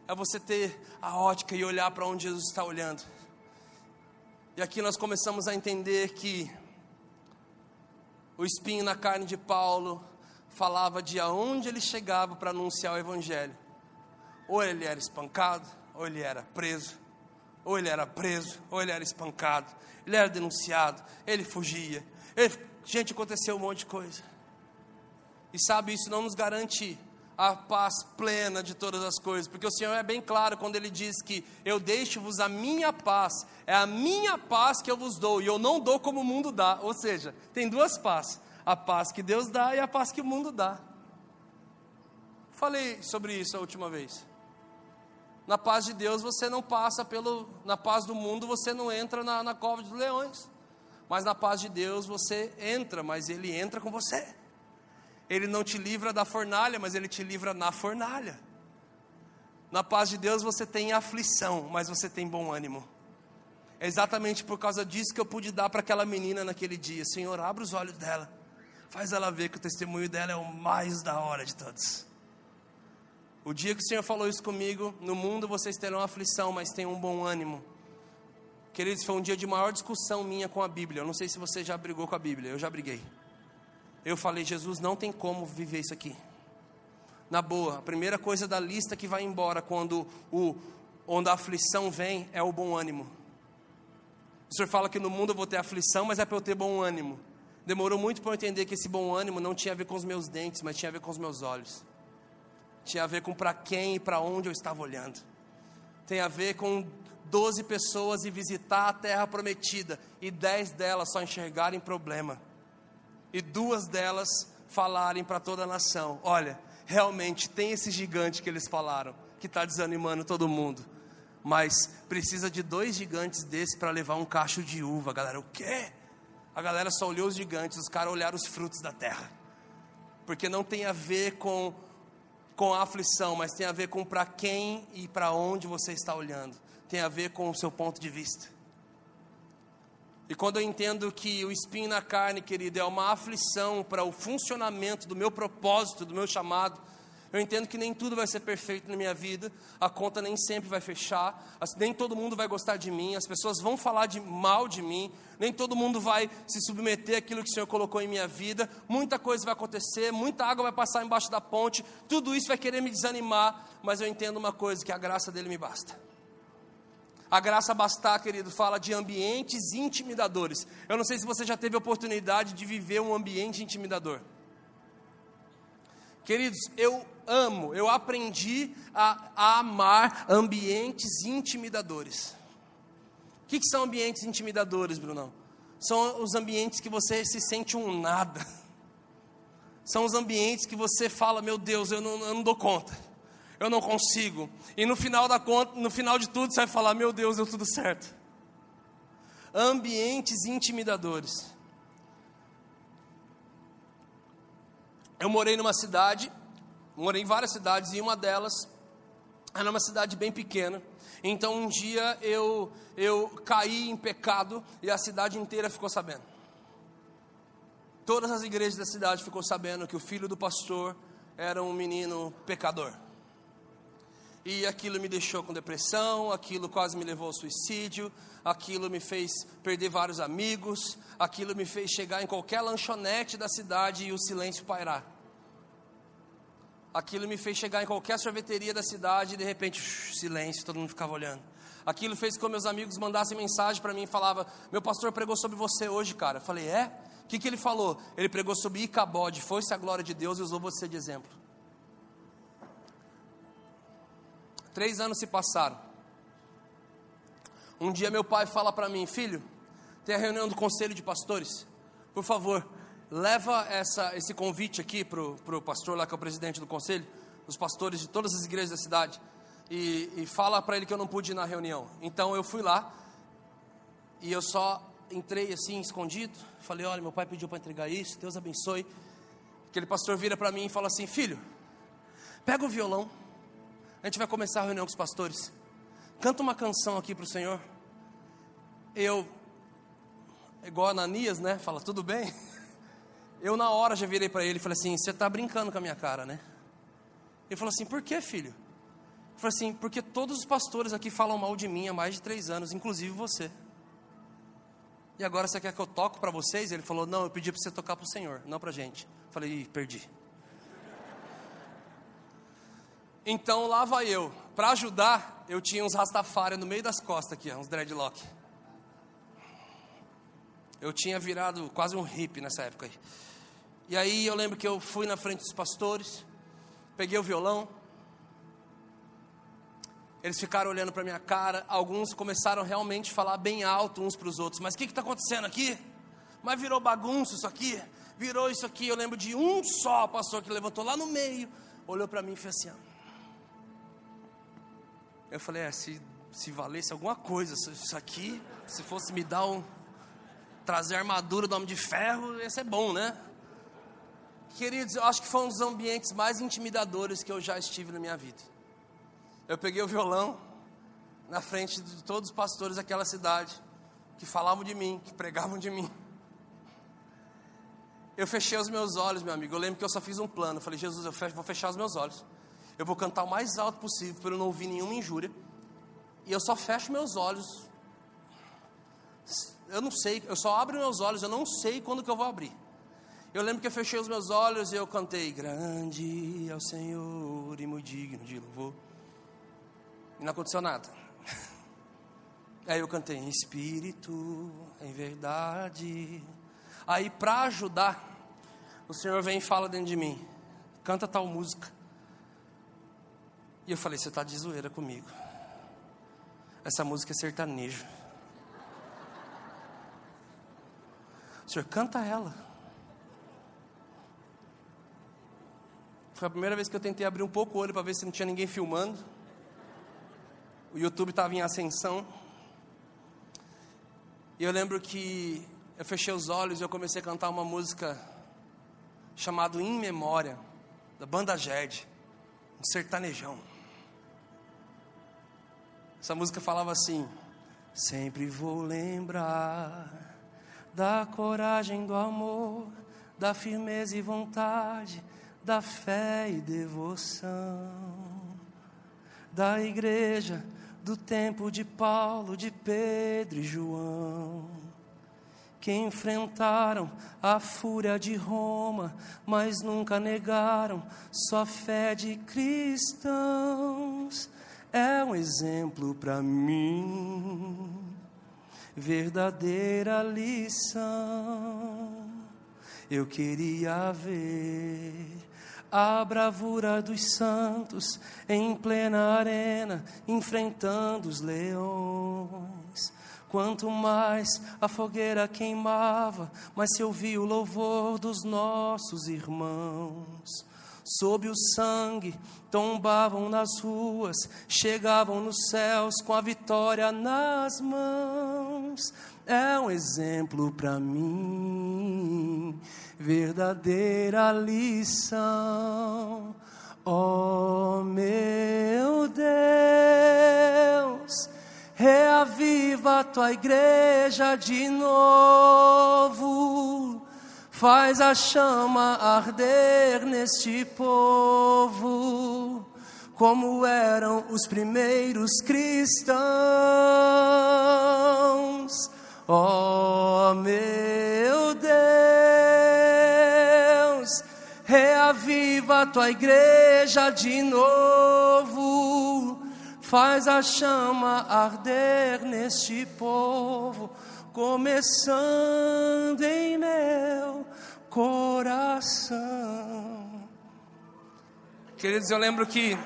é você ter a ótica e olhar para onde Jesus está olhando. E aqui nós começamos a entender que o espinho na carne de Paulo falava de aonde ele chegava para anunciar o Evangelho. Ou ele era espancado, ou ele era preso, ou ele era preso, ou ele era espancado, ele era denunciado, ele fugia. Ele, gente, aconteceu um monte de coisa. E sabe, isso não nos garante a paz plena de todas as coisas, porque o Senhor é bem claro quando Ele diz que eu deixo-vos a minha paz, é a minha paz que eu vos dou, e eu não dou como o mundo dá, ou seja, tem duas paz, a paz que Deus dá e a paz que o mundo dá. Falei sobre isso a última vez. Na paz de Deus você não passa pelo, na paz do mundo você não entra na, na cova dos leões, mas na paz de Deus você entra, mas Ele entra com você. Ele não te livra da fornalha, mas ele te livra na fornalha. Na paz de Deus você tem aflição, mas você tem bom ânimo. É exatamente por causa disso que eu pude dar para aquela menina naquele dia. Senhor, abre os olhos dela. Faz ela ver que o testemunho dela é o mais da hora de todos. O dia que o Senhor falou isso comigo, no mundo vocês terão aflição, mas tenham um bom ânimo. Queridos, foi um dia de maior discussão minha com a Bíblia. Eu não sei se você já brigou com a Bíblia, eu já briguei eu falei: Jesus, não tem como viver isso aqui. Na boa, a primeira coisa da lista que vai embora quando, o, onde a aflição vem é o bom ânimo. O Senhor fala que no mundo eu vou ter aflição, mas é para eu ter bom ânimo. Demorou muito para eu entender que esse bom ânimo não tinha a ver com os meus dentes, mas tinha a ver com os meus olhos. Tinha a ver com para quem e para onde eu estava olhando. Tem a ver com 12 pessoas e visitar a terra prometida e 10 delas só enxergarem problema e duas delas falarem para toda a nação: olha, realmente tem esse gigante que eles falaram, que está desanimando todo mundo. Mas precisa de dois gigantes desses para levar um cacho de uva. galera, o quê? A galera só olhou os gigantes, os caras olharam os frutos da terra. Porque não tem a ver com, com a aflição, mas tem a ver com para quem e para onde você está olhando. Tem a ver com o seu ponto de vista. E quando eu entendo que o espinho na carne, querido, é uma aflição para o funcionamento do meu propósito, do meu chamado, eu entendo que nem tudo vai ser perfeito na minha vida, a conta nem sempre vai fechar, nem todo mundo vai gostar de mim, as pessoas vão falar de mal de mim, nem todo mundo vai se submeter àquilo que o Senhor colocou em minha vida, muita coisa vai acontecer, muita água vai passar embaixo da ponte, tudo isso vai querer me desanimar, mas eu entendo uma coisa, que a graça dele me basta. A graça bastar, querido, fala de ambientes intimidadores. Eu não sei se você já teve oportunidade de viver um ambiente intimidador. Queridos, eu amo, eu aprendi a, a amar ambientes intimidadores. O que, que são ambientes intimidadores, Brunão? São os ambientes que você se sente um nada. São os ambientes que você fala, meu Deus, eu não, eu não dou conta eu não consigo. E no final da conta, no final de tudo, você vai falar: "Meu Deus, deu tudo certo". Ambientes intimidadores. Eu morei numa cidade, morei em várias cidades e uma delas era uma cidade bem pequena. Então um dia eu eu caí em pecado e a cidade inteira ficou sabendo. Todas as igrejas da cidade ficou sabendo que o filho do pastor era um menino pecador e aquilo me deixou com depressão, aquilo quase me levou ao suicídio, aquilo me fez perder vários amigos, aquilo me fez chegar em qualquer lanchonete da cidade e o silêncio pairar. Aquilo me fez chegar em qualquer sorveteria da cidade e de repente, silêncio, todo mundo ficava olhando. Aquilo fez com que meus amigos mandassem mensagem para mim e falava: "Meu pastor pregou sobre você hoje, cara". Eu falei: "É? O que, que ele falou?" Ele pregou sobre Icabode, foi-se a glória de Deus e usou você de exemplo. Três anos se passaram. Um dia meu pai fala para mim, filho, tem a reunião do conselho de pastores. Por favor, leva essa, esse convite aqui para o pastor lá que é o presidente do conselho, os pastores de todas as igrejas da cidade, e, e fala para ele que eu não pude ir na reunião. Então eu fui lá e eu só entrei assim escondido. Falei, olha, meu pai pediu para entregar isso, Deus abençoe. Aquele pastor vira para mim e fala assim, filho, pega o violão A gente vai começar a reunião com os pastores. Canta uma canção aqui para o Senhor. Eu, igual a Ananias, né? Fala, tudo bem? Eu, na hora, já virei para ele e falei assim: Você está brincando com a minha cara, né? Ele falou assim: Por que, filho? Eu falei assim: Porque todos os pastores aqui falam mal de mim há mais de três anos, inclusive você. E agora você quer que eu toque para vocês? Ele falou: Não, eu pedi para você tocar para o Senhor, não para gente. Eu falei: perdi. Então lá vai eu. Para ajudar, eu tinha uns Rastafari no meio das costas aqui, uns dreadlock. Eu tinha virado quase um hippie nessa época aí. E aí eu lembro que eu fui na frente dos pastores, peguei o violão. Eles ficaram olhando para minha cara. Alguns começaram realmente a falar bem alto uns para os outros. Mas o que está acontecendo aqui? Mas virou bagunça isso aqui? Virou isso aqui. Eu lembro de um só pastor que levantou lá no meio, olhou para mim e fez assim: eu falei, é, se, se valesse alguma coisa, isso aqui, se fosse me dar um. trazer a armadura do homem de ferro, ia ser bom, né? Queridos, eu acho que foi um dos ambientes mais intimidadores que eu já estive na minha vida. Eu peguei o violão na frente de todos os pastores daquela cidade, que falavam de mim, que pregavam de mim. Eu fechei os meus olhos, meu amigo. Eu lembro que eu só fiz um plano. Eu falei, Jesus, eu vou fechar os meus olhos. Eu vou cantar o mais alto possível para eu não ouvir nenhuma injúria. E eu só fecho meus olhos. Eu não sei, eu só abro meus olhos, eu não sei quando que eu vou abrir. Eu lembro que eu fechei os meus olhos e eu cantei: Grande é o Senhor e muito digno de louvor. E não aconteceu nada. Aí eu cantei em espírito, em verdade. Aí para ajudar, o Senhor vem e fala dentro de mim: canta tal música. E eu falei: Você está de zoeira comigo. Essa música é sertanejo. O senhor canta ela. Foi a primeira vez que eu tentei abrir um pouco o olho para ver se não tinha ninguém filmando. O YouTube estava em ascensão. E eu lembro que eu fechei os olhos e eu comecei a cantar uma música chamada In Memória, da banda Ged, um sertanejão. Essa música falava assim: Sempre vou lembrar da coragem, do amor, da firmeza e vontade, da fé e devoção, da igreja, do tempo de Paulo, de Pedro e João, que enfrentaram a fúria de Roma, mas nunca negaram sua fé de cristãos é um exemplo para mim, verdadeira lição. Eu queria ver a bravura dos santos em plena arena, enfrentando os leões. Quanto mais a fogueira queimava, mais se ouvia o louvor dos nossos irmãos sob o sangue, tombavam nas ruas, chegavam nos céus com a vitória nas mãos. É um exemplo para mim, verdadeira lição. Oh meu Deus, reaviva a tua igreja de novo Faz a chama arder neste povo, como eram os primeiros cristãos. Oh, meu Deus, reaviva a tua igreja de novo. Faz a chama arder neste povo começando em meu coração. Queridos, eu lembro que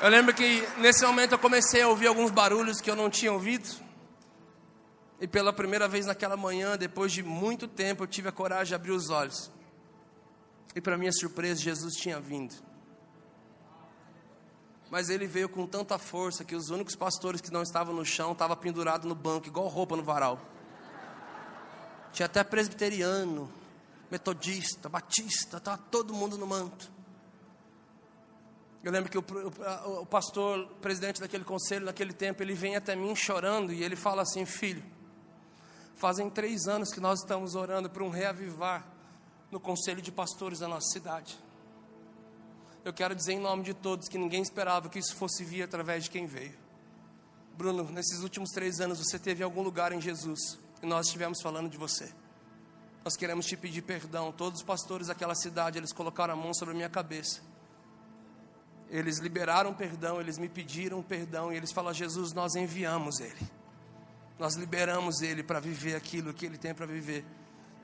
Eu lembro que nesse momento eu comecei a ouvir alguns barulhos que eu não tinha ouvido. E pela primeira vez naquela manhã, depois de muito tempo, eu tive a coragem de abrir os olhos. E para minha surpresa, Jesus tinha vindo. Mas ele veio com tanta força que os únicos pastores que não estavam no chão estavam pendurados no banco, igual roupa no varal. Tinha até presbiteriano, metodista, batista, estava todo mundo no manto. Eu lembro que o, o, o pastor, presidente daquele conselho, naquele tempo, ele vem até mim chorando e ele fala assim: Filho, fazem três anos que nós estamos orando por um reavivar no conselho de pastores da nossa cidade. Eu quero dizer em nome de todos que ninguém esperava que isso fosse vir através de quem veio. Bruno, nesses últimos três anos você teve algum lugar em Jesus e nós estivemos falando de você. Nós queremos te pedir perdão. Todos os pastores daquela cidade, eles colocaram a mão sobre a minha cabeça eles liberaram perdão, eles me pediram perdão e eles falaram: Jesus, nós enviamos ele, nós liberamos ele para viver aquilo que ele tem para viver.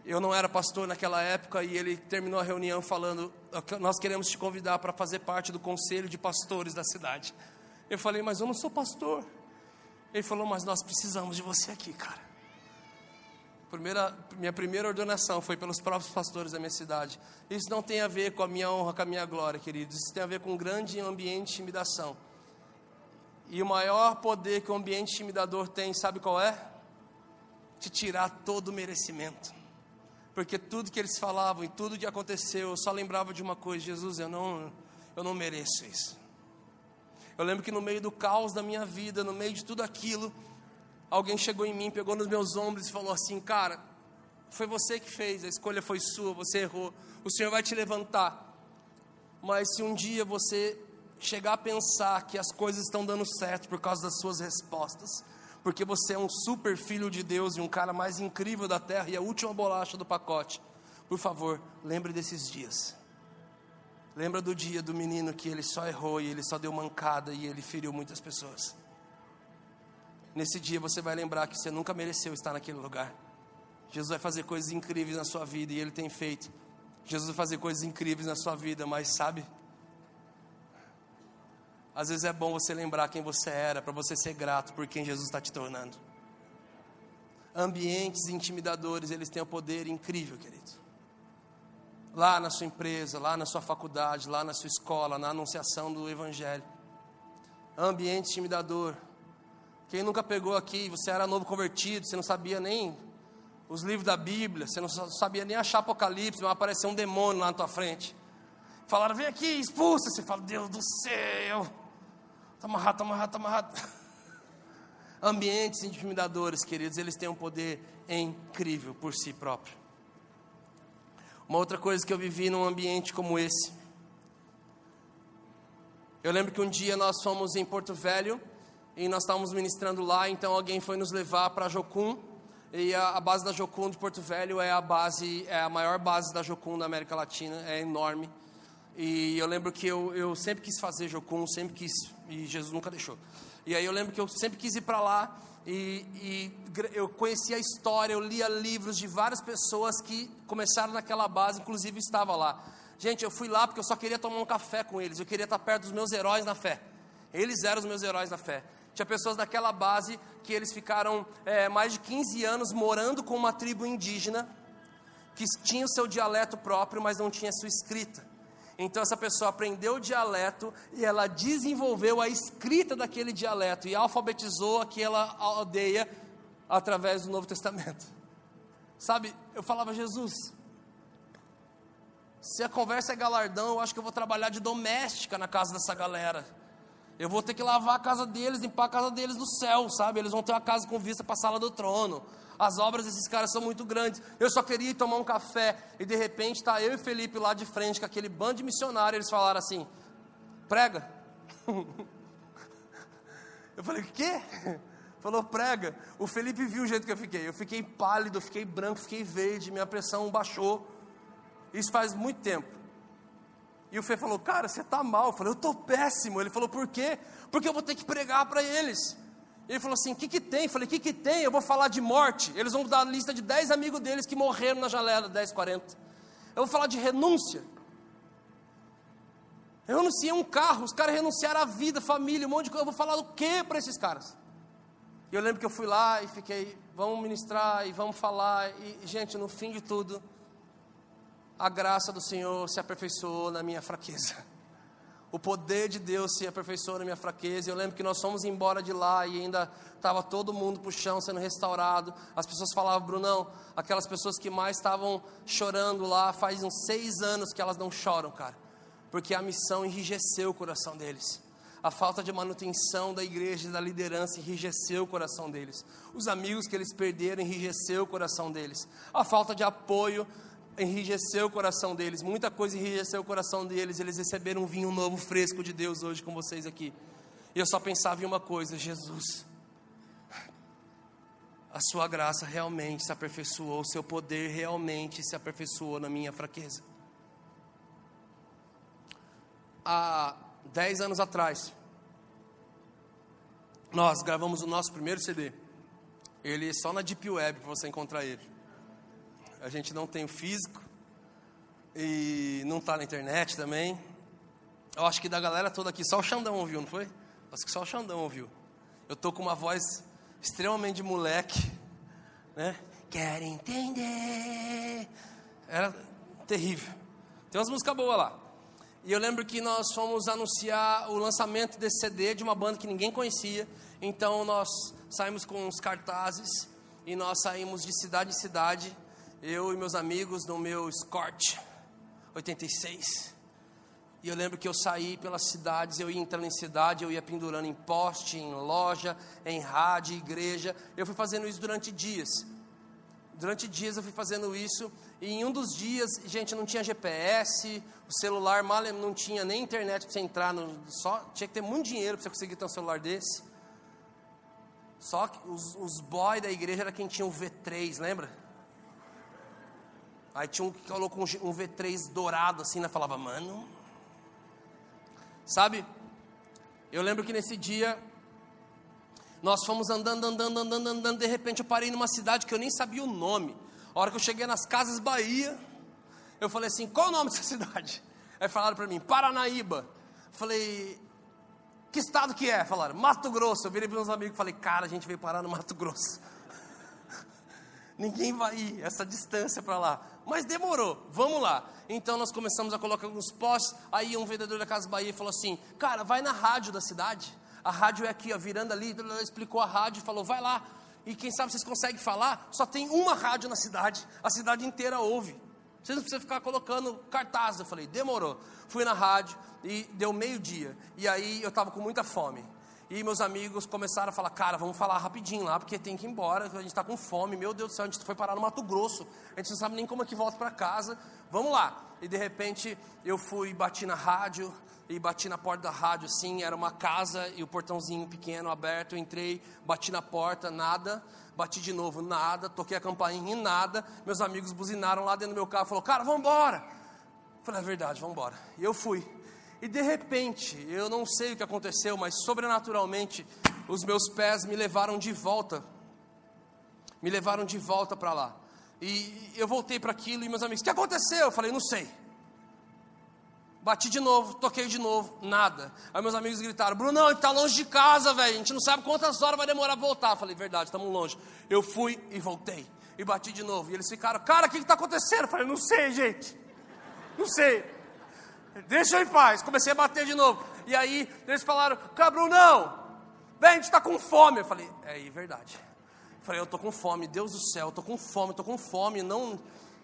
Eu não era pastor naquela época e ele terminou a reunião falando: Nós queremos te convidar para fazer parte do conselho de pastores da cidade. Eu falei: Mas eu não sou pastor. Ele falou: Mas nós precisamos de você aqui, cara primeira, minha primeira ordenação foi pelos próprios pastores da minha cidade. Isso não tem a ver com a minha honra, com a minha glória, queridos. Isso tem a ver com um grande ambiente de intimidação. E o maior poder que o ambiente intimidador tem, sabe qual é? Te tirar todo o merecimento. Porque tudo que eles falavam e tudo que aconteceu, eu só lembrava de uma coisa: Jesus, eu não, eu não mereço isso. Eu lembro que no meio do caos da minha vida, no meio de tudo aquilo, alguém chegou em mim, pegou nos meus ombros e falou assim: Cara, foi você que fez, a escolha foi sua, você errou, o Senhor vai te levantar. Mas se um dia você chegar a pensar que as coisas estão dando certo por causa das suas respostas, porque você é um super filho de Deus e um cara mais incrível da terra e a última bolacha do pacote, por favor, lembre desses dias. Lembra do dia do menino que ele só errou e ele só deu mancada e ele feriu muitas pessoas. Nesse dia você vai lembrar que você nunca mereceu estar naquele lugar. Jesus vai fazer coisas incríveis na sua vida e Ele tem feito. Jesus vai fazer coisas incríveis na sua vida, mas sabe? Às vezes é bom você lembrar quem você era, para você ser grato por quem Jesus está te tornando. Ambientes intimidadores, eles têm um poder incrível, querido. Lá na sua empresa, lá na sua faculdade, lá na sua escola, na anunciação do Evangelho. Ambiente intimidador quem nunca pegou aqui, você era novo convertido, você não sabia nem os livros da Bíblia, você não sabia nem achar Apocalipse, mas apareceu um demônio lá na tua frente. Falaram, vem aqui, expulsa. Você fala, Deus do céu, está amarrado, está amarrado, está amarrado. Ambientes intimidadores, queridos, eles têm um poder incrível por si próprio. Uma outra coisa que eu vivi num ambiente como esse. Eu lembro que um dia nós fomos em Porto Velho e nós estávamos ministrando lá, então alguém foi nos levar para Jocum, e a, a, base da Jocum de Porto Velho é a base, é a maior base da Jocum da América Latina, é enorme. E eu lembro que eu, eu sempre quis fazer Jocum, sempre quis, e Jesus nunca deixou. E aí eu lembro que eu sempre quis ir para lá, e, e, eu conhecia a história, eu lia livros de várias pessoas que começaram naquela base, inclusive estava lá. Gente, eu fui lá porque eu só queria tomar um café com eles, eu queria estar perto dos meus heróis na fé. Eles eram os meus heróis na fé. Tinha pessoas daquela base que eles ficaram é, mais de 15 anos morando com uma tribo indígena, que tinha o seu dialeto próprio, mas não tinha sua escrita. Então essa pessoa aprendeu o dialeto e ela desenvolveu a escrita daquele dialeto e alfabetizou aquela aldeia através do Novo Testamento. Sabe, eu falava, Jesus, se a conversa é galardão, eu acho que eu vou trabalhar de doméstica na casa dessa galera. Eu vou ter que lavar a casa deles, limpar a casa deles no céu, sabe? Eles vão ter uma casa com vista para a sala do trono. As obras desses caras são muito grandes. Eu só queria ir tomar um café e de repente está eu e Felipe lá de frente com aquele bando de missionários. Eles falaram assim: prega. Eu falei: o quê? Falou, prega. O Felipe viu o jeito que eu fiquei. Eu fiquei pálido, fiquei branco, fiquei verde, minha pressão baixou. Isso faz muito tempo. E o Fê falou, cara, você está mal. Eu falei, eu estou péssimo. Ele falou, por quê? Porque eu vou ter que pregar para eles. Ele falou assim: o que, que tem? Eu falei: o que, que tem? Eu vou falar de morte. Eles vão dar a lista de 10 amigos deles que morreram na janela, 10, 40. Eu vou falar de renúncia. Eu renunciei um carro, os caras renunciaram a vida, família, um monte de coisa. Eu vou falar o que para esses caras? E eu lembro que eu fui lá e fiquei, vamos ministrar e vamos falar. E, gente, no fim de tudo, a graça do Senhor se aperfeiçoou na minha fraqueza. O poder de Deus se aperfeiçoou na minha fraqueza. Eu lembro que nós fomos embora de lá e ainda estava todo mundo para o chão sendo restaurado. As pessoas falavam, Brunão, aquelas pessoas que mais estavam chorando lá, faz uns seis anos que elas não choram, cara, porque a missão enrijeceu o coração deles. A falta de manutenção da igreja e da liderança enrijeceu o coração deles. Os amigos que eles perderam enrijeceu o coração deles. A falta de apoio enrijeceu o coração deles, muita coisa enrijeceu o coração deles. Eles receberam um vinho novo, fresco de Deus hoje com vocês aqui. E eu só pensava em uma coisa: Jesus, a Sua graça realmente se aperfeiçoou, o Seu poder realmente se aperfeiçoou na minha fraqueza. Há dez anos atrás, nós gravamos o nosso primeiro CD. Ele é só na Deep Web para você encontrar ele a gente não tem o físico e não está na internet também. Eu acho que da galera toda aqui, só o Xandão ouviu, não foi? Acho que só o Xandão ouviu. Eu tô com uma voz extremamente moleque, né? Quero entender. Era terrível. Tem umas músicas boas lá. E eu lembro que nós fomos anunciar o lançamento desse CD de uma banda que ninguém conhecia. Então nós saímos com uns cartazes e nós saímos de cidade em cidade eu e meus amigos no meu Escort 86. E eu lembro que eu saí pelas cidades, eu ia entrando em cidade, eu ia pendurando em poste, em loja, em rádio, igreja. Eu fui fazendo isso durante dias. Durante dias eu fui fazendo isso. E em um dos dias, gente, não tinha GPS, o celular mal não tinha nem internet para você entrar. No, só tinha que ter muito dinheiro para você conseguir ter um celular desse. Só que os, os boys da igreja era quem tinha o V3, lembra? Aí tinha um que colocou um V3 dourado assim, né? Falava, mano. Sabe? Eu lembro que nesse dia nós fomos andando, andando, andando, andando. De repente eu parei numa cidade que eu nem sabia o nome. A hora que eu cheguei nas Casas Bahia, eu falei assim: qual o nome dessa cidade? Aí falaram para mim: Paranaíba. falei: que estado que é? Falaram: Mato Grosso. Eu virei para meus amigos e falei: cara, a gente veio parar no Mato Grosso. Ninguém vai ir essa distância para lá. Mas demorou, vamos lá. Então nós começamos a colocar alguns postes. Aí um vendedor da Casa Bahia falou assim: Cara, vai na rádio da cidade. A rádio é aqui, ó, virando ali. Explicou a rádio, falou: Vai lá. E quem sabe vocês conseguem falar? Só tem uma rádio na cidade. A cidade inteira ouve. Vocês não precisam ficar colocando cartaz. Eu falei: Demorou. Fui na rádio e deu meio-dia. E aí eu estava com muita fome. E meus amigos começaram a falar, cara, vamos falar rapidinho lá, porque tem que ir embora, a gente está com fome, meu Deus do céu, a gente foi parar no Mato Grosso, a gente não sabe nem como é que volta para casa, vamos lá. E de repente eu fui, bati na rádio, e bati na porta da rádio assim, era uma casa e o portãozinho pequeno aberto, eu entrei, bati na porta, nada, bati de novo, nada, toquei a campainha e nada, meus amigos buzinaram lá dentro do meu carro, falou, cara, vamos embora. Falei, é verdade, vamos embora. E eu fui. E de repente, eu não sei o que aconteceu, mas sobrenaturalmente, os meus pés me levaram de volta. Me levaram de volta para lá. E eu voltei para aquilo e meus amigos, o que aconteceu? Eu falei, não sei. Bati de novo, toquei de novo, nada. Aí meus amigos gritaram: Brunão, a gente está longe de casa, velho. A gente não sabe quantas horas vai demorar para voltar. Eu falei: Verdade, estamos longe. Eu fui e voltei. E bati de novo. E eles ficaram: Cara, o que está acontecendo? Eu falei: Não sei, gente. Não sei. Deixa eu em paz. Comecei a bater de novo. E aí eles falaram, cabrão, não. Vem, a gente está com fome. Eu falei, é, é verdade. Eu falei, eu tô com fome, Deus do céu, tô com fome, tô com fome, não.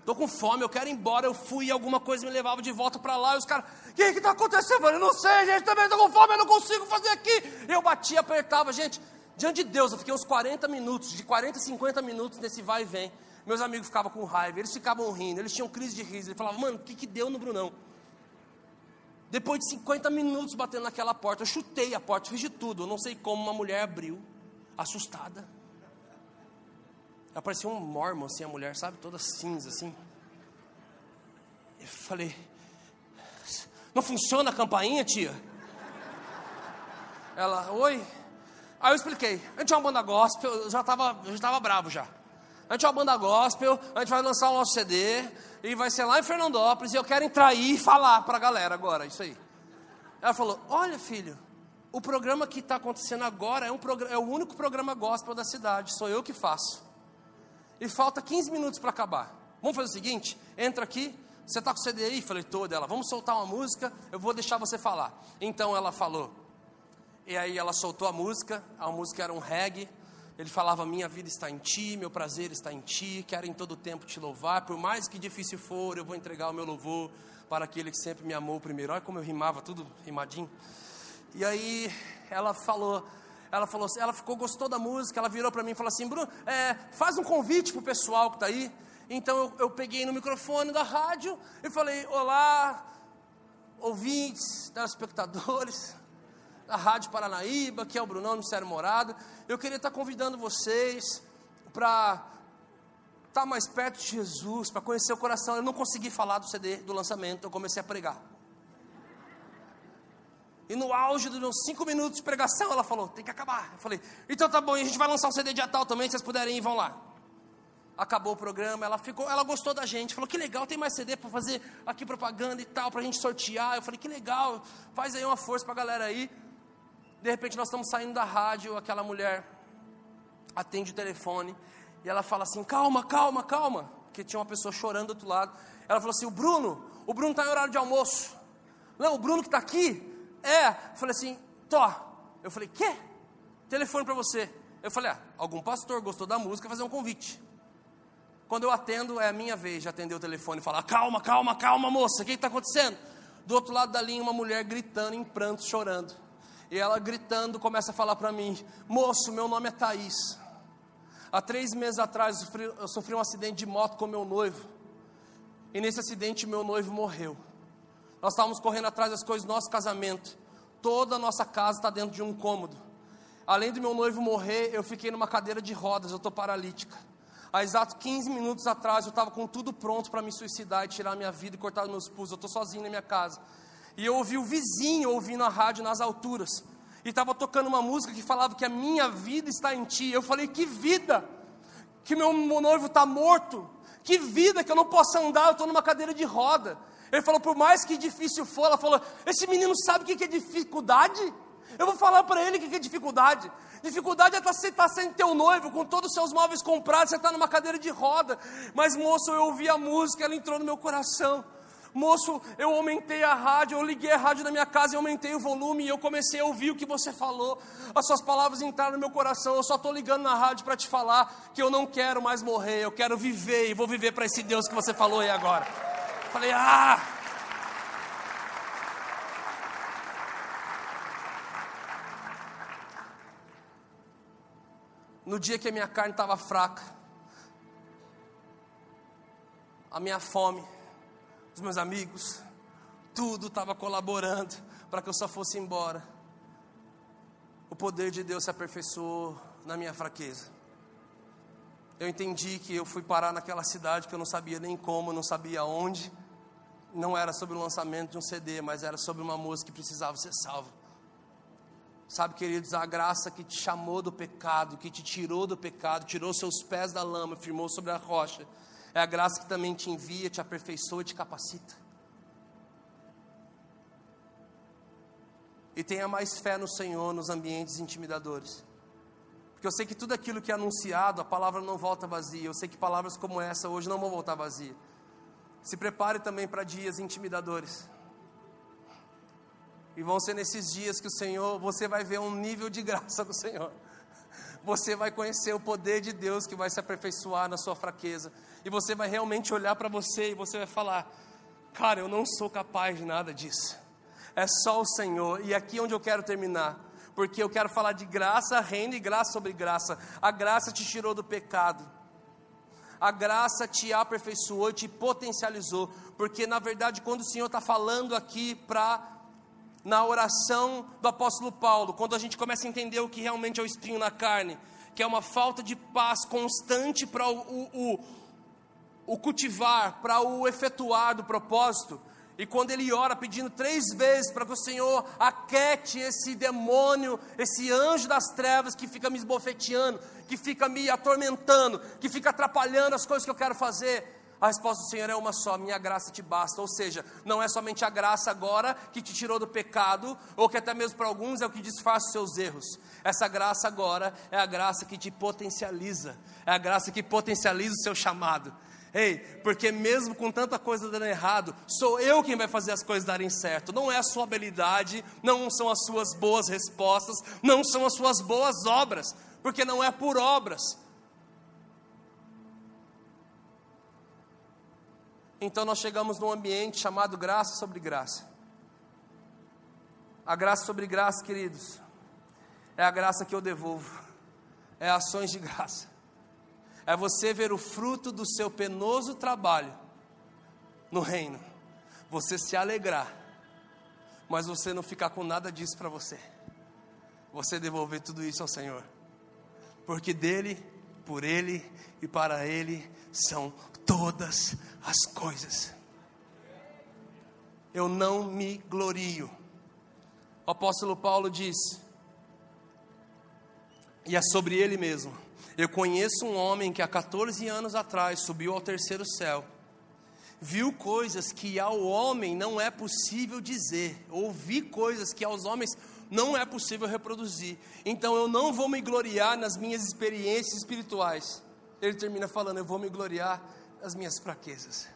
Tô com fome, eu quero ir embora. Eu fui e alguma coisa me levava de volta para lá. E os caras, o que que tá acontecendo? Eu falei, não sei, gente, também tô com fome, eu não consigo fazer aqui. Eu batia, apertava, gente. Diante de Deus, eu fiquei uns 40 minutos, de 40 a 50 minutos nesse vai e vem. Meus amigos ficavam com raiva, eles ficavam rindo, eles tinham crise de riso. Eles falavam, mano, o que que deu no Brunão? Depois de 50 minutos batendo naquela porta, eu chutei a porta, fiz de tudo. Eu não sei como uma mulher abriu, assustada. Ela parecia um mormon, assim, a mulher, sabe? Toda cinza, assim. Eu falei, não funciona a campainha, tia? Ela, oi? Aí eu expliquei, a gente é uma banda gospel, eu já estava já bravo já. A gente é uma banda gospel, a gente vai lançar o nosso CD, e vai ser lá em Fernandópolis, e eu quero entrar aí e falar para a galera agora, isso aí. Ela falou: Olha, filho, o programa que está acontecendo agora é, um é o único programa gospel da cidade, sou eu que faço. E falta 15 minutos para acabar. Vamos fazer o seguinte: entra aqui, Você está com o CD aí? Falei, todo. Ela, vamos soltar uma música, eu vou deixar você falar. Então ela falou. E aí ela soltou a música, a música era um reggae. Ele falava: Minha vida está em ti, meu prazer está em ti, quero em todo tempo te louvar, por mais que difícil for, eu vou entregar o meu louvor para aquele que sempre me amou primeiro. Olha como eu rimava, tudo rimadinho. E aí ela falou, ela falou, ela ficou, gostou da música, ela virou para mim e falou assim: Bruno, é, faz um convite para o pessoal que está aí. Então eu, eu peguei no microfone da rádio e falei: Olá, ouvintes, telespectadores da Rádio Paranaíba, que é o Brunão, Ministério Morado. Eu queria estar convidando vocês para estar mais perto de Jesus, para conhecer o coração. Eu não consegui falar do CD do lançamento, eu comecei a pregar. E no auge dos meus cinco minutos de pregação, ela falou: tem que acabar. Eu falei: então tá bom, a gente vai lançar um CD de tal também, se vocês puderem ir, vão lá. Acabou o programa, ela ficou, ela gostou da gente, falou: que legal, tem mais CD para fazer aqui propaganda e tal, para a gente sortear. Eu falei: que legal, faz aí uma força para a galera aí. De repente nós estamos saindo da rádio, aquela mulher atende o telefone e ela fala assim: calma, calma, calma. Porque tinha uma pessoa chorando do outro lado. Ela falou assim: o Bruno, o Bruno está em horário de almoço. Não, o Bruno que está aqui? É. Eu falei assim: Tó. Eu falei: quê? Telefone para você. Eu falei: ah, algum pastor gostou da música, fazer um convite. Quando eu atendo, é a minha vez de atender o telefone e falar: calma, calma, calma, moça, o que está acontecendo? Do outro lado da linha, uma mulher gritando em prantos, chorando. E ela gritando começa a falar para mim: Moço, meu nome é Thaís. Há três meses atrás eu sofri, eu sofri um acidente de moto com meu noivo. E nesse acidente meu noivo morreu. Nós estávamos correndo atrás das coisas do nosso casamento. Toda a nossa casa está dentro de um cômodo. Além do meu noivo morrer, eu fiquei numa cadeira de rodas, eu estou paralítica. Há exatos 15 minutos atrás eu estava com tudo pronto para me suicidar e tirar minha vida e cortar meus pulsos. Eu estou sozinho na minha casa. E eu ouvi o vizinho ouvindo a rádio nas alturas. E estava tocando uma música que falava que a minha vida está em ti. Eu falei, que vida! Que meu noivo está morto. Que vida que eu não posso andar, eu estou numa cadeira de roda. Ele falou, por mais que difícil for, ela falou, esse menino sabe o que é dificuldade? Eu vou falar para ele o que é dificuldade. Dificuldade é você estar sem teu noivo, com todos os seus móveis comprados, você está numa cadeira de roda. Mas moço, eu ouvi a música, ela entrou no meu coração. Moço, eu aumentei a rádio, eu liguei a rádio na minha casa, eu aumentei o volume e eu comecei a ouvir o que você falou. As suas palavras entraram no meu coração. Eu só estou ligando na rádio para te falar que eu não quero mais morrer, eu quero viver e vou viver para esse Deus que você falou aí agora. Falei, ah! No dia que a minha carne estava fraca, a minha fome, os meus amigos, tudo estava colaborando para que eu só fosse embora. O poder de Deus se aperfeiçoou na minha fraqueza. Eu entendi que eu fui parar naquela cidade que eu não sabia nem como, não sabia onde. Não era sobre o lançamento de um CD, mas era sobre uma música que precisava ser salva. Sabe, queridos, a graça que te chamou do pecado, que te tirou do pecado, tirou seus pés da lama, firmou sobre a rocha é a graça que também te envia, te aperfeiçoa e te capacita. E tenha mais fé no Senhor nos ambientes intimidadores. Porque eu sei que tudo aquilo que é anunciado, a palavra não volta vazia. Eu sei que palavras como essa hoje não vão voltar vazia. Se prepare também para dias intimidadores. E vão ser nesses dias que o Senhor, você vai ver um nível de graça do Senhor. Você vai conhecer o poder de Deus que vai se aperfeiçoar na sua fraqueza e você vai realmente olhar para você e você vai falar: Cara, eu não sou capaz de nada disso. É só o Senhor. E aqui é onde eu quero terminar. Porque eu quero falar de graça, reino e graça sobre graça. A graça te tirou do pecado. A graça te aperfeiçoou, te potencializou. Porque na verdade, quando o Senhor está falando aqui para na oração do apóstolo Paulo, quando a gente começa a entender o que realmente é o espinho na carne, que é uma falta de paz constante para o, o, o cultivar, para o efetuar do propósito. E quando ele ora pedindo três vezes para que o Senhor aquete esse demônio, esse anjo das trevas que fica me esbofeteando, que fica me atormentando, que fica atrapalhando as coisas que eu quero fazer. A resposta do Senhor é uma só: minha graça te basta. Ou seja, não é somente a graça agora que te tirou do pecado, ou que até mesmo para alguns é o que disfarça os seus erros. Essa graça agora é a graça que te potencializa, é a graça que potencializa o seu chamado Ei, porque mesmo com tanta coisa dando errado, sou eu quem vai fazer as coisas darem certo. Não é a sua habilidade, não são as suas boas respostas, não são as suas boas obras, porque não é por obras. Então nós chegamos num ambiente chamado graça sobre graça. A graça sobre graça, queridos, é a graça que eu devolvo, é ações de graça é você ver o fruto do seu penoso trabalho no reino, você se alegrar, mas você não ficar com nada disso para você, você devolver tudo isso ao Senhor, porque dele, por ele e para ele são todas as coisas. Eu não me glorio. O apóstolo Paulo diz, e é sobre ele mesmo eu conheço um homem que há 14 anos atrás subiu ao terceiro céu, viu coisas que ao homem não é possível dizer, ouvi coisas que aos homens não é possível reproduzir. Então eu não vou me gloriar nas minhas experiências espirituais. Ele termina falando: Eu vou me gloriar nas minhas fraquezas.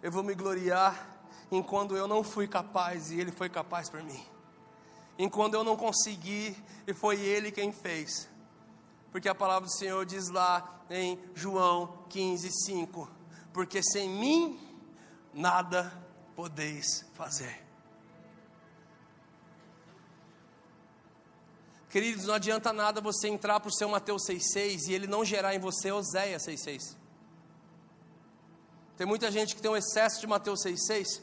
Eu vou me gloriar em quando eu não fui capaz e Ele foi capaz por mim. Em quando eu não consegui e foi Ele quem fez porque a palavra do Senhor diz lá em João 15, 5: Porque sem mim nada podeis fazer. Queridos, não adianta nada você entrar para o seu Mateus 6,6 e ele não gerar em você Oséias 6,6. Tem muita gente que tem um excesso de Mateus 6,6.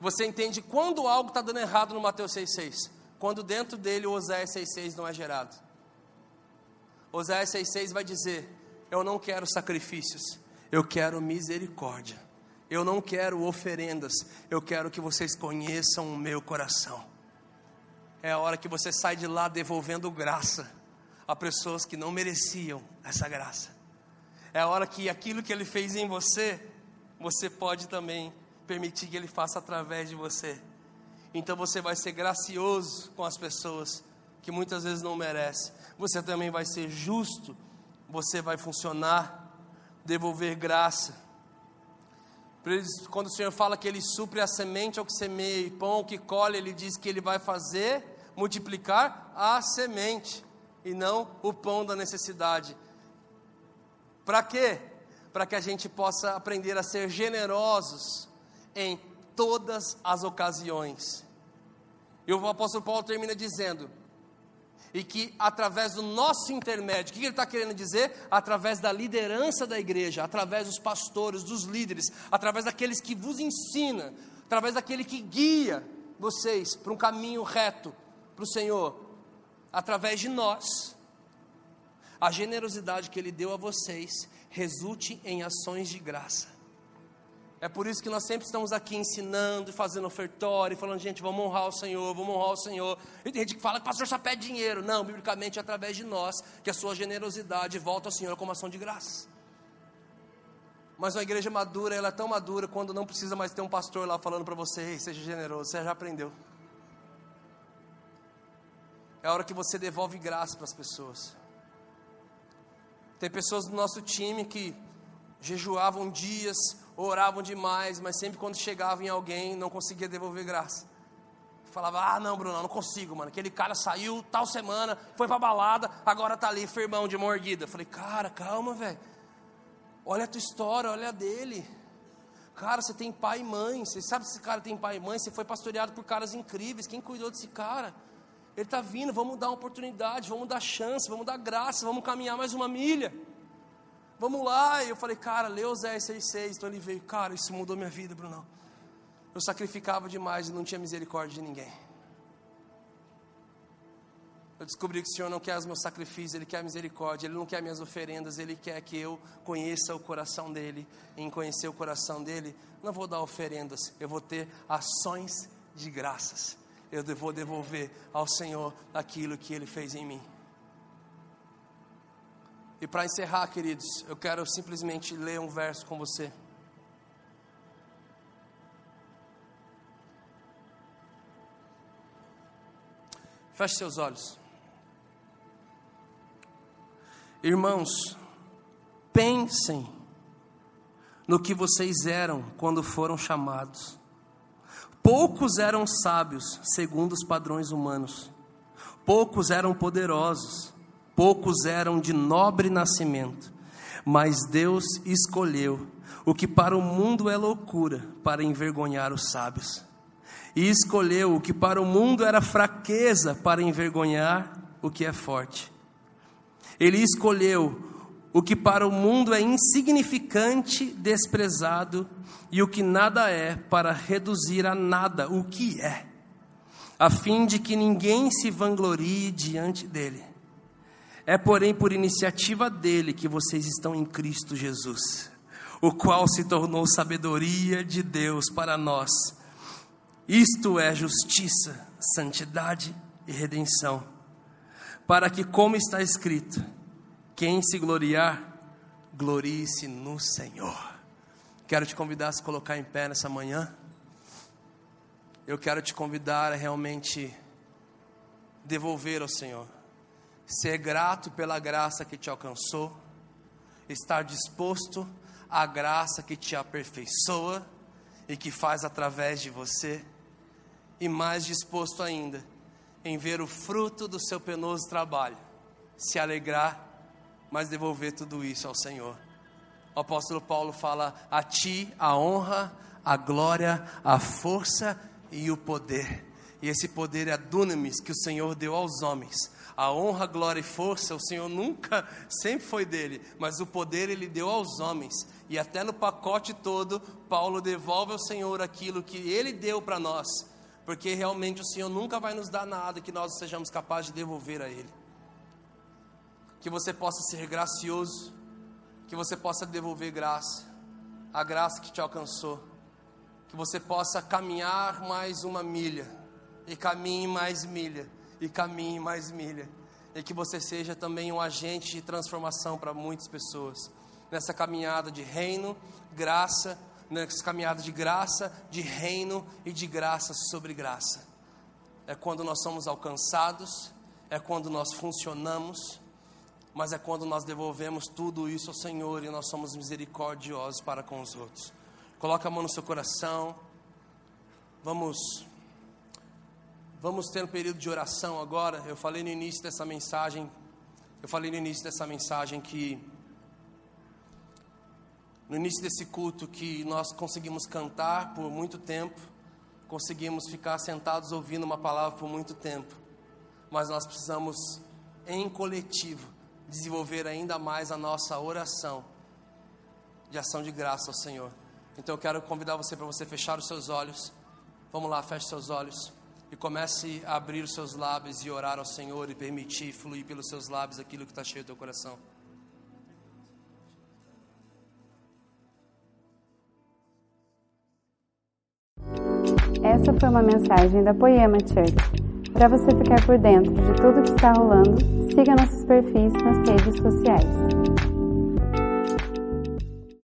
Você entende quando algo está dando errado no Mateus 6,6? Quando dentro dele o Oséias 6,6 não é gerado. Oséias 6,6 vai dizer: Eu não quero sacrifícios, eu quero misericórdia. Eu não quero oferendas, eu quero que vocês conheçam o meu coração. É a hora que você sai de lá devolvendo graça a pessoas que não mereciam essa graça. É a hora que aquilo que ele fez em você, você pode também permitir que ele faça através de você. Então você vai ser gracioso com as pessoas que muitas vezes não merecem você também vai ser justo, você vai funcionar, devolver graça. Quando o Senhor fala que Ele supre a semente ao que semeia e pão ao que colhe, Ele diz que Ele vai fazer multiplicar a semente e não o pão da necessidade. Para quê? Para que a gente possa aprender a ser generosos em todas as ocasiões. E o apóstolo Paulo termina dizendo: e que através do nosso intermédio, o que ele está querendo dizer? Através da liderança da igreja, através dos pastores, dos líderes, através daqueles que vos ensina, através daquele que guia vocês para um caminho reto para o Senhor, através de nós, a generosidade que Ele deu a vocês resulte em ações de graça. É por isso que nós sempre estamos aqui ensinando, fazendo ofertório, falando, gente, vamos honrar o Senhor, vamos honrar o Senhor. E tem gente que fala que o pastor só pede dinheiro. Não, biblicamente é através de nós que a sua generosidade volta ao Senhor como ação de graça. Mas uma igreja madura, ela é tão madura quando não precisa mais ter um pastor lá falando para você, seja generoso, você já aprendeu. É a hora que você devolve graça para as pessoas. Tem pessoas do nosso time que jejuavam dias, oravam demais, mas sempre quando chegava em alguém não conseguia devolver graça. Falava, ah não, Bruno, não consigo, mano. Aquele cara saiu tal semana, foi pra balada, agora tá ali, firmão de mordida. Falei, cara, calma, velho. Olha a tua história, olha a dele. Cara, você tem pai e mãe. Você sabe se esse cara tem pai e mãe? Você foi pastoreado por caras incríveis. Quem cuidou desse cara? Ele está vindo, vamos dar uma oportunidade, vamos dar chance, vamos dar graça, vamos caminhar mais uma milha vamos lá. E eu falei, cara, lê Zé 6,6. Então ele veio, cara, isso mudou minha vida, Brunão. Eu sacrificava demais e não tinha misericórdia de ninguém. Eu descobri que o Senhor não quer os meus sacrifícios, Ele quer a misericórdia, Ele não quer minhas oferendas, Ele quer que eu conheça o coração dEle. Em conhecer o coração dEle, não vou dar oferendas, eu vou ter ações de graças. Eu vou devolver ao Senhor aquilo que Ele fez em mim. E para encerrar, queridos, eu quero simplesmente ler um verso com você. Feche seus olhos. Irmãos, pensem no que vocês eram quando foram chamados. Poucos eram sábios, segundo os padrões humanos. Poucos eram poderosos, poucos eram de nobre nascimento. Mas Deus escolheu o que para o mundo é loucura para envergonhar os sábios. E escolheu o que para o mundo era fraqueza para envergonhar o que é forte. Ele escolheu o que para o mundo é insignificante, desprezado, e o que nada é, para reduzir a nada o que é, a fim de que ninguém se vanglorie diante dele. É, porém, por iniciativa dele que vocês estão em Cristo Jesus, o qual se tornou sabedoria de Deus para nós. Isto é justiça, santidade e redenção, para que, como está escrito, quem se gloriar, glorie-se no Senhor. Quero te convidar a se colocar em pé nessa manhã. Eu quero te convidar a realmente devolver ao Senhor, ser grato pela graça que te alcançou, estar disposto à graça que te aperfeiçoa e que faz através de você, e mais disposto ainda em ver o fruto do seu penoso trabalho, se alegrar mas devolver tudo isso ao Senhor. O apóstolo Paulo fala: A ti a honra, a glória, a força e o poder. E esse poder é a dunamis que o Senhor deu aos homens. A honra, glória e força, o Senhor nunca, sempre foi dele, mas o poder ele deu aos homens. E até no pacote todo, Paulo devolve ao Senhor aquilo que ele deu para nós, porque realmente o Senhor nunca vai nos dar nada que nós sejamos capazes de devolver a Ele. Que você possa ser gracioso, que você possa devolver graça, a graça que te alcançou, que você possa caminhar mais uma milha, e caminhe mais milha, e caminhe mais milha, e que você seja também um agente de transformação para muitas pessoas, nessa caminhada de reino, graça, nessa caminhada de graça, de reino e de graça sobre graça. É quando nós somos alcançados, é quando nós funcionamos, mas é quando nós devolvemos tudo isso ao Senhor e nós somos misericordiosos para com os outros. Coloca a mão no seu coração. Vamos vamos ter um período de oração agora. Eu falei no início dessa mensagem, eu falei no início dessa mensagem que no início desse culto que nós conseguimos cantar por muito tempo, conseguimos ficar sentados ouvindo uma palavra por muito tempo, mas nós precisamos em coletivo desenvolver ainda mais a nossa oração de ação de graça ao Senhor. Então eu quero convidar você para você fechar os seus olhos. Vamos lá, feche seus olhos e comece a abrir os seus lábios e orar ao Senhor e permitir fluir pelos seus lábios aquilo que está cheio do teu coração. Essa foi uma mensagem da Poema Church. Para você ficar por dentro de tudo que está rolando, siga nossos perfis nas redes sociais.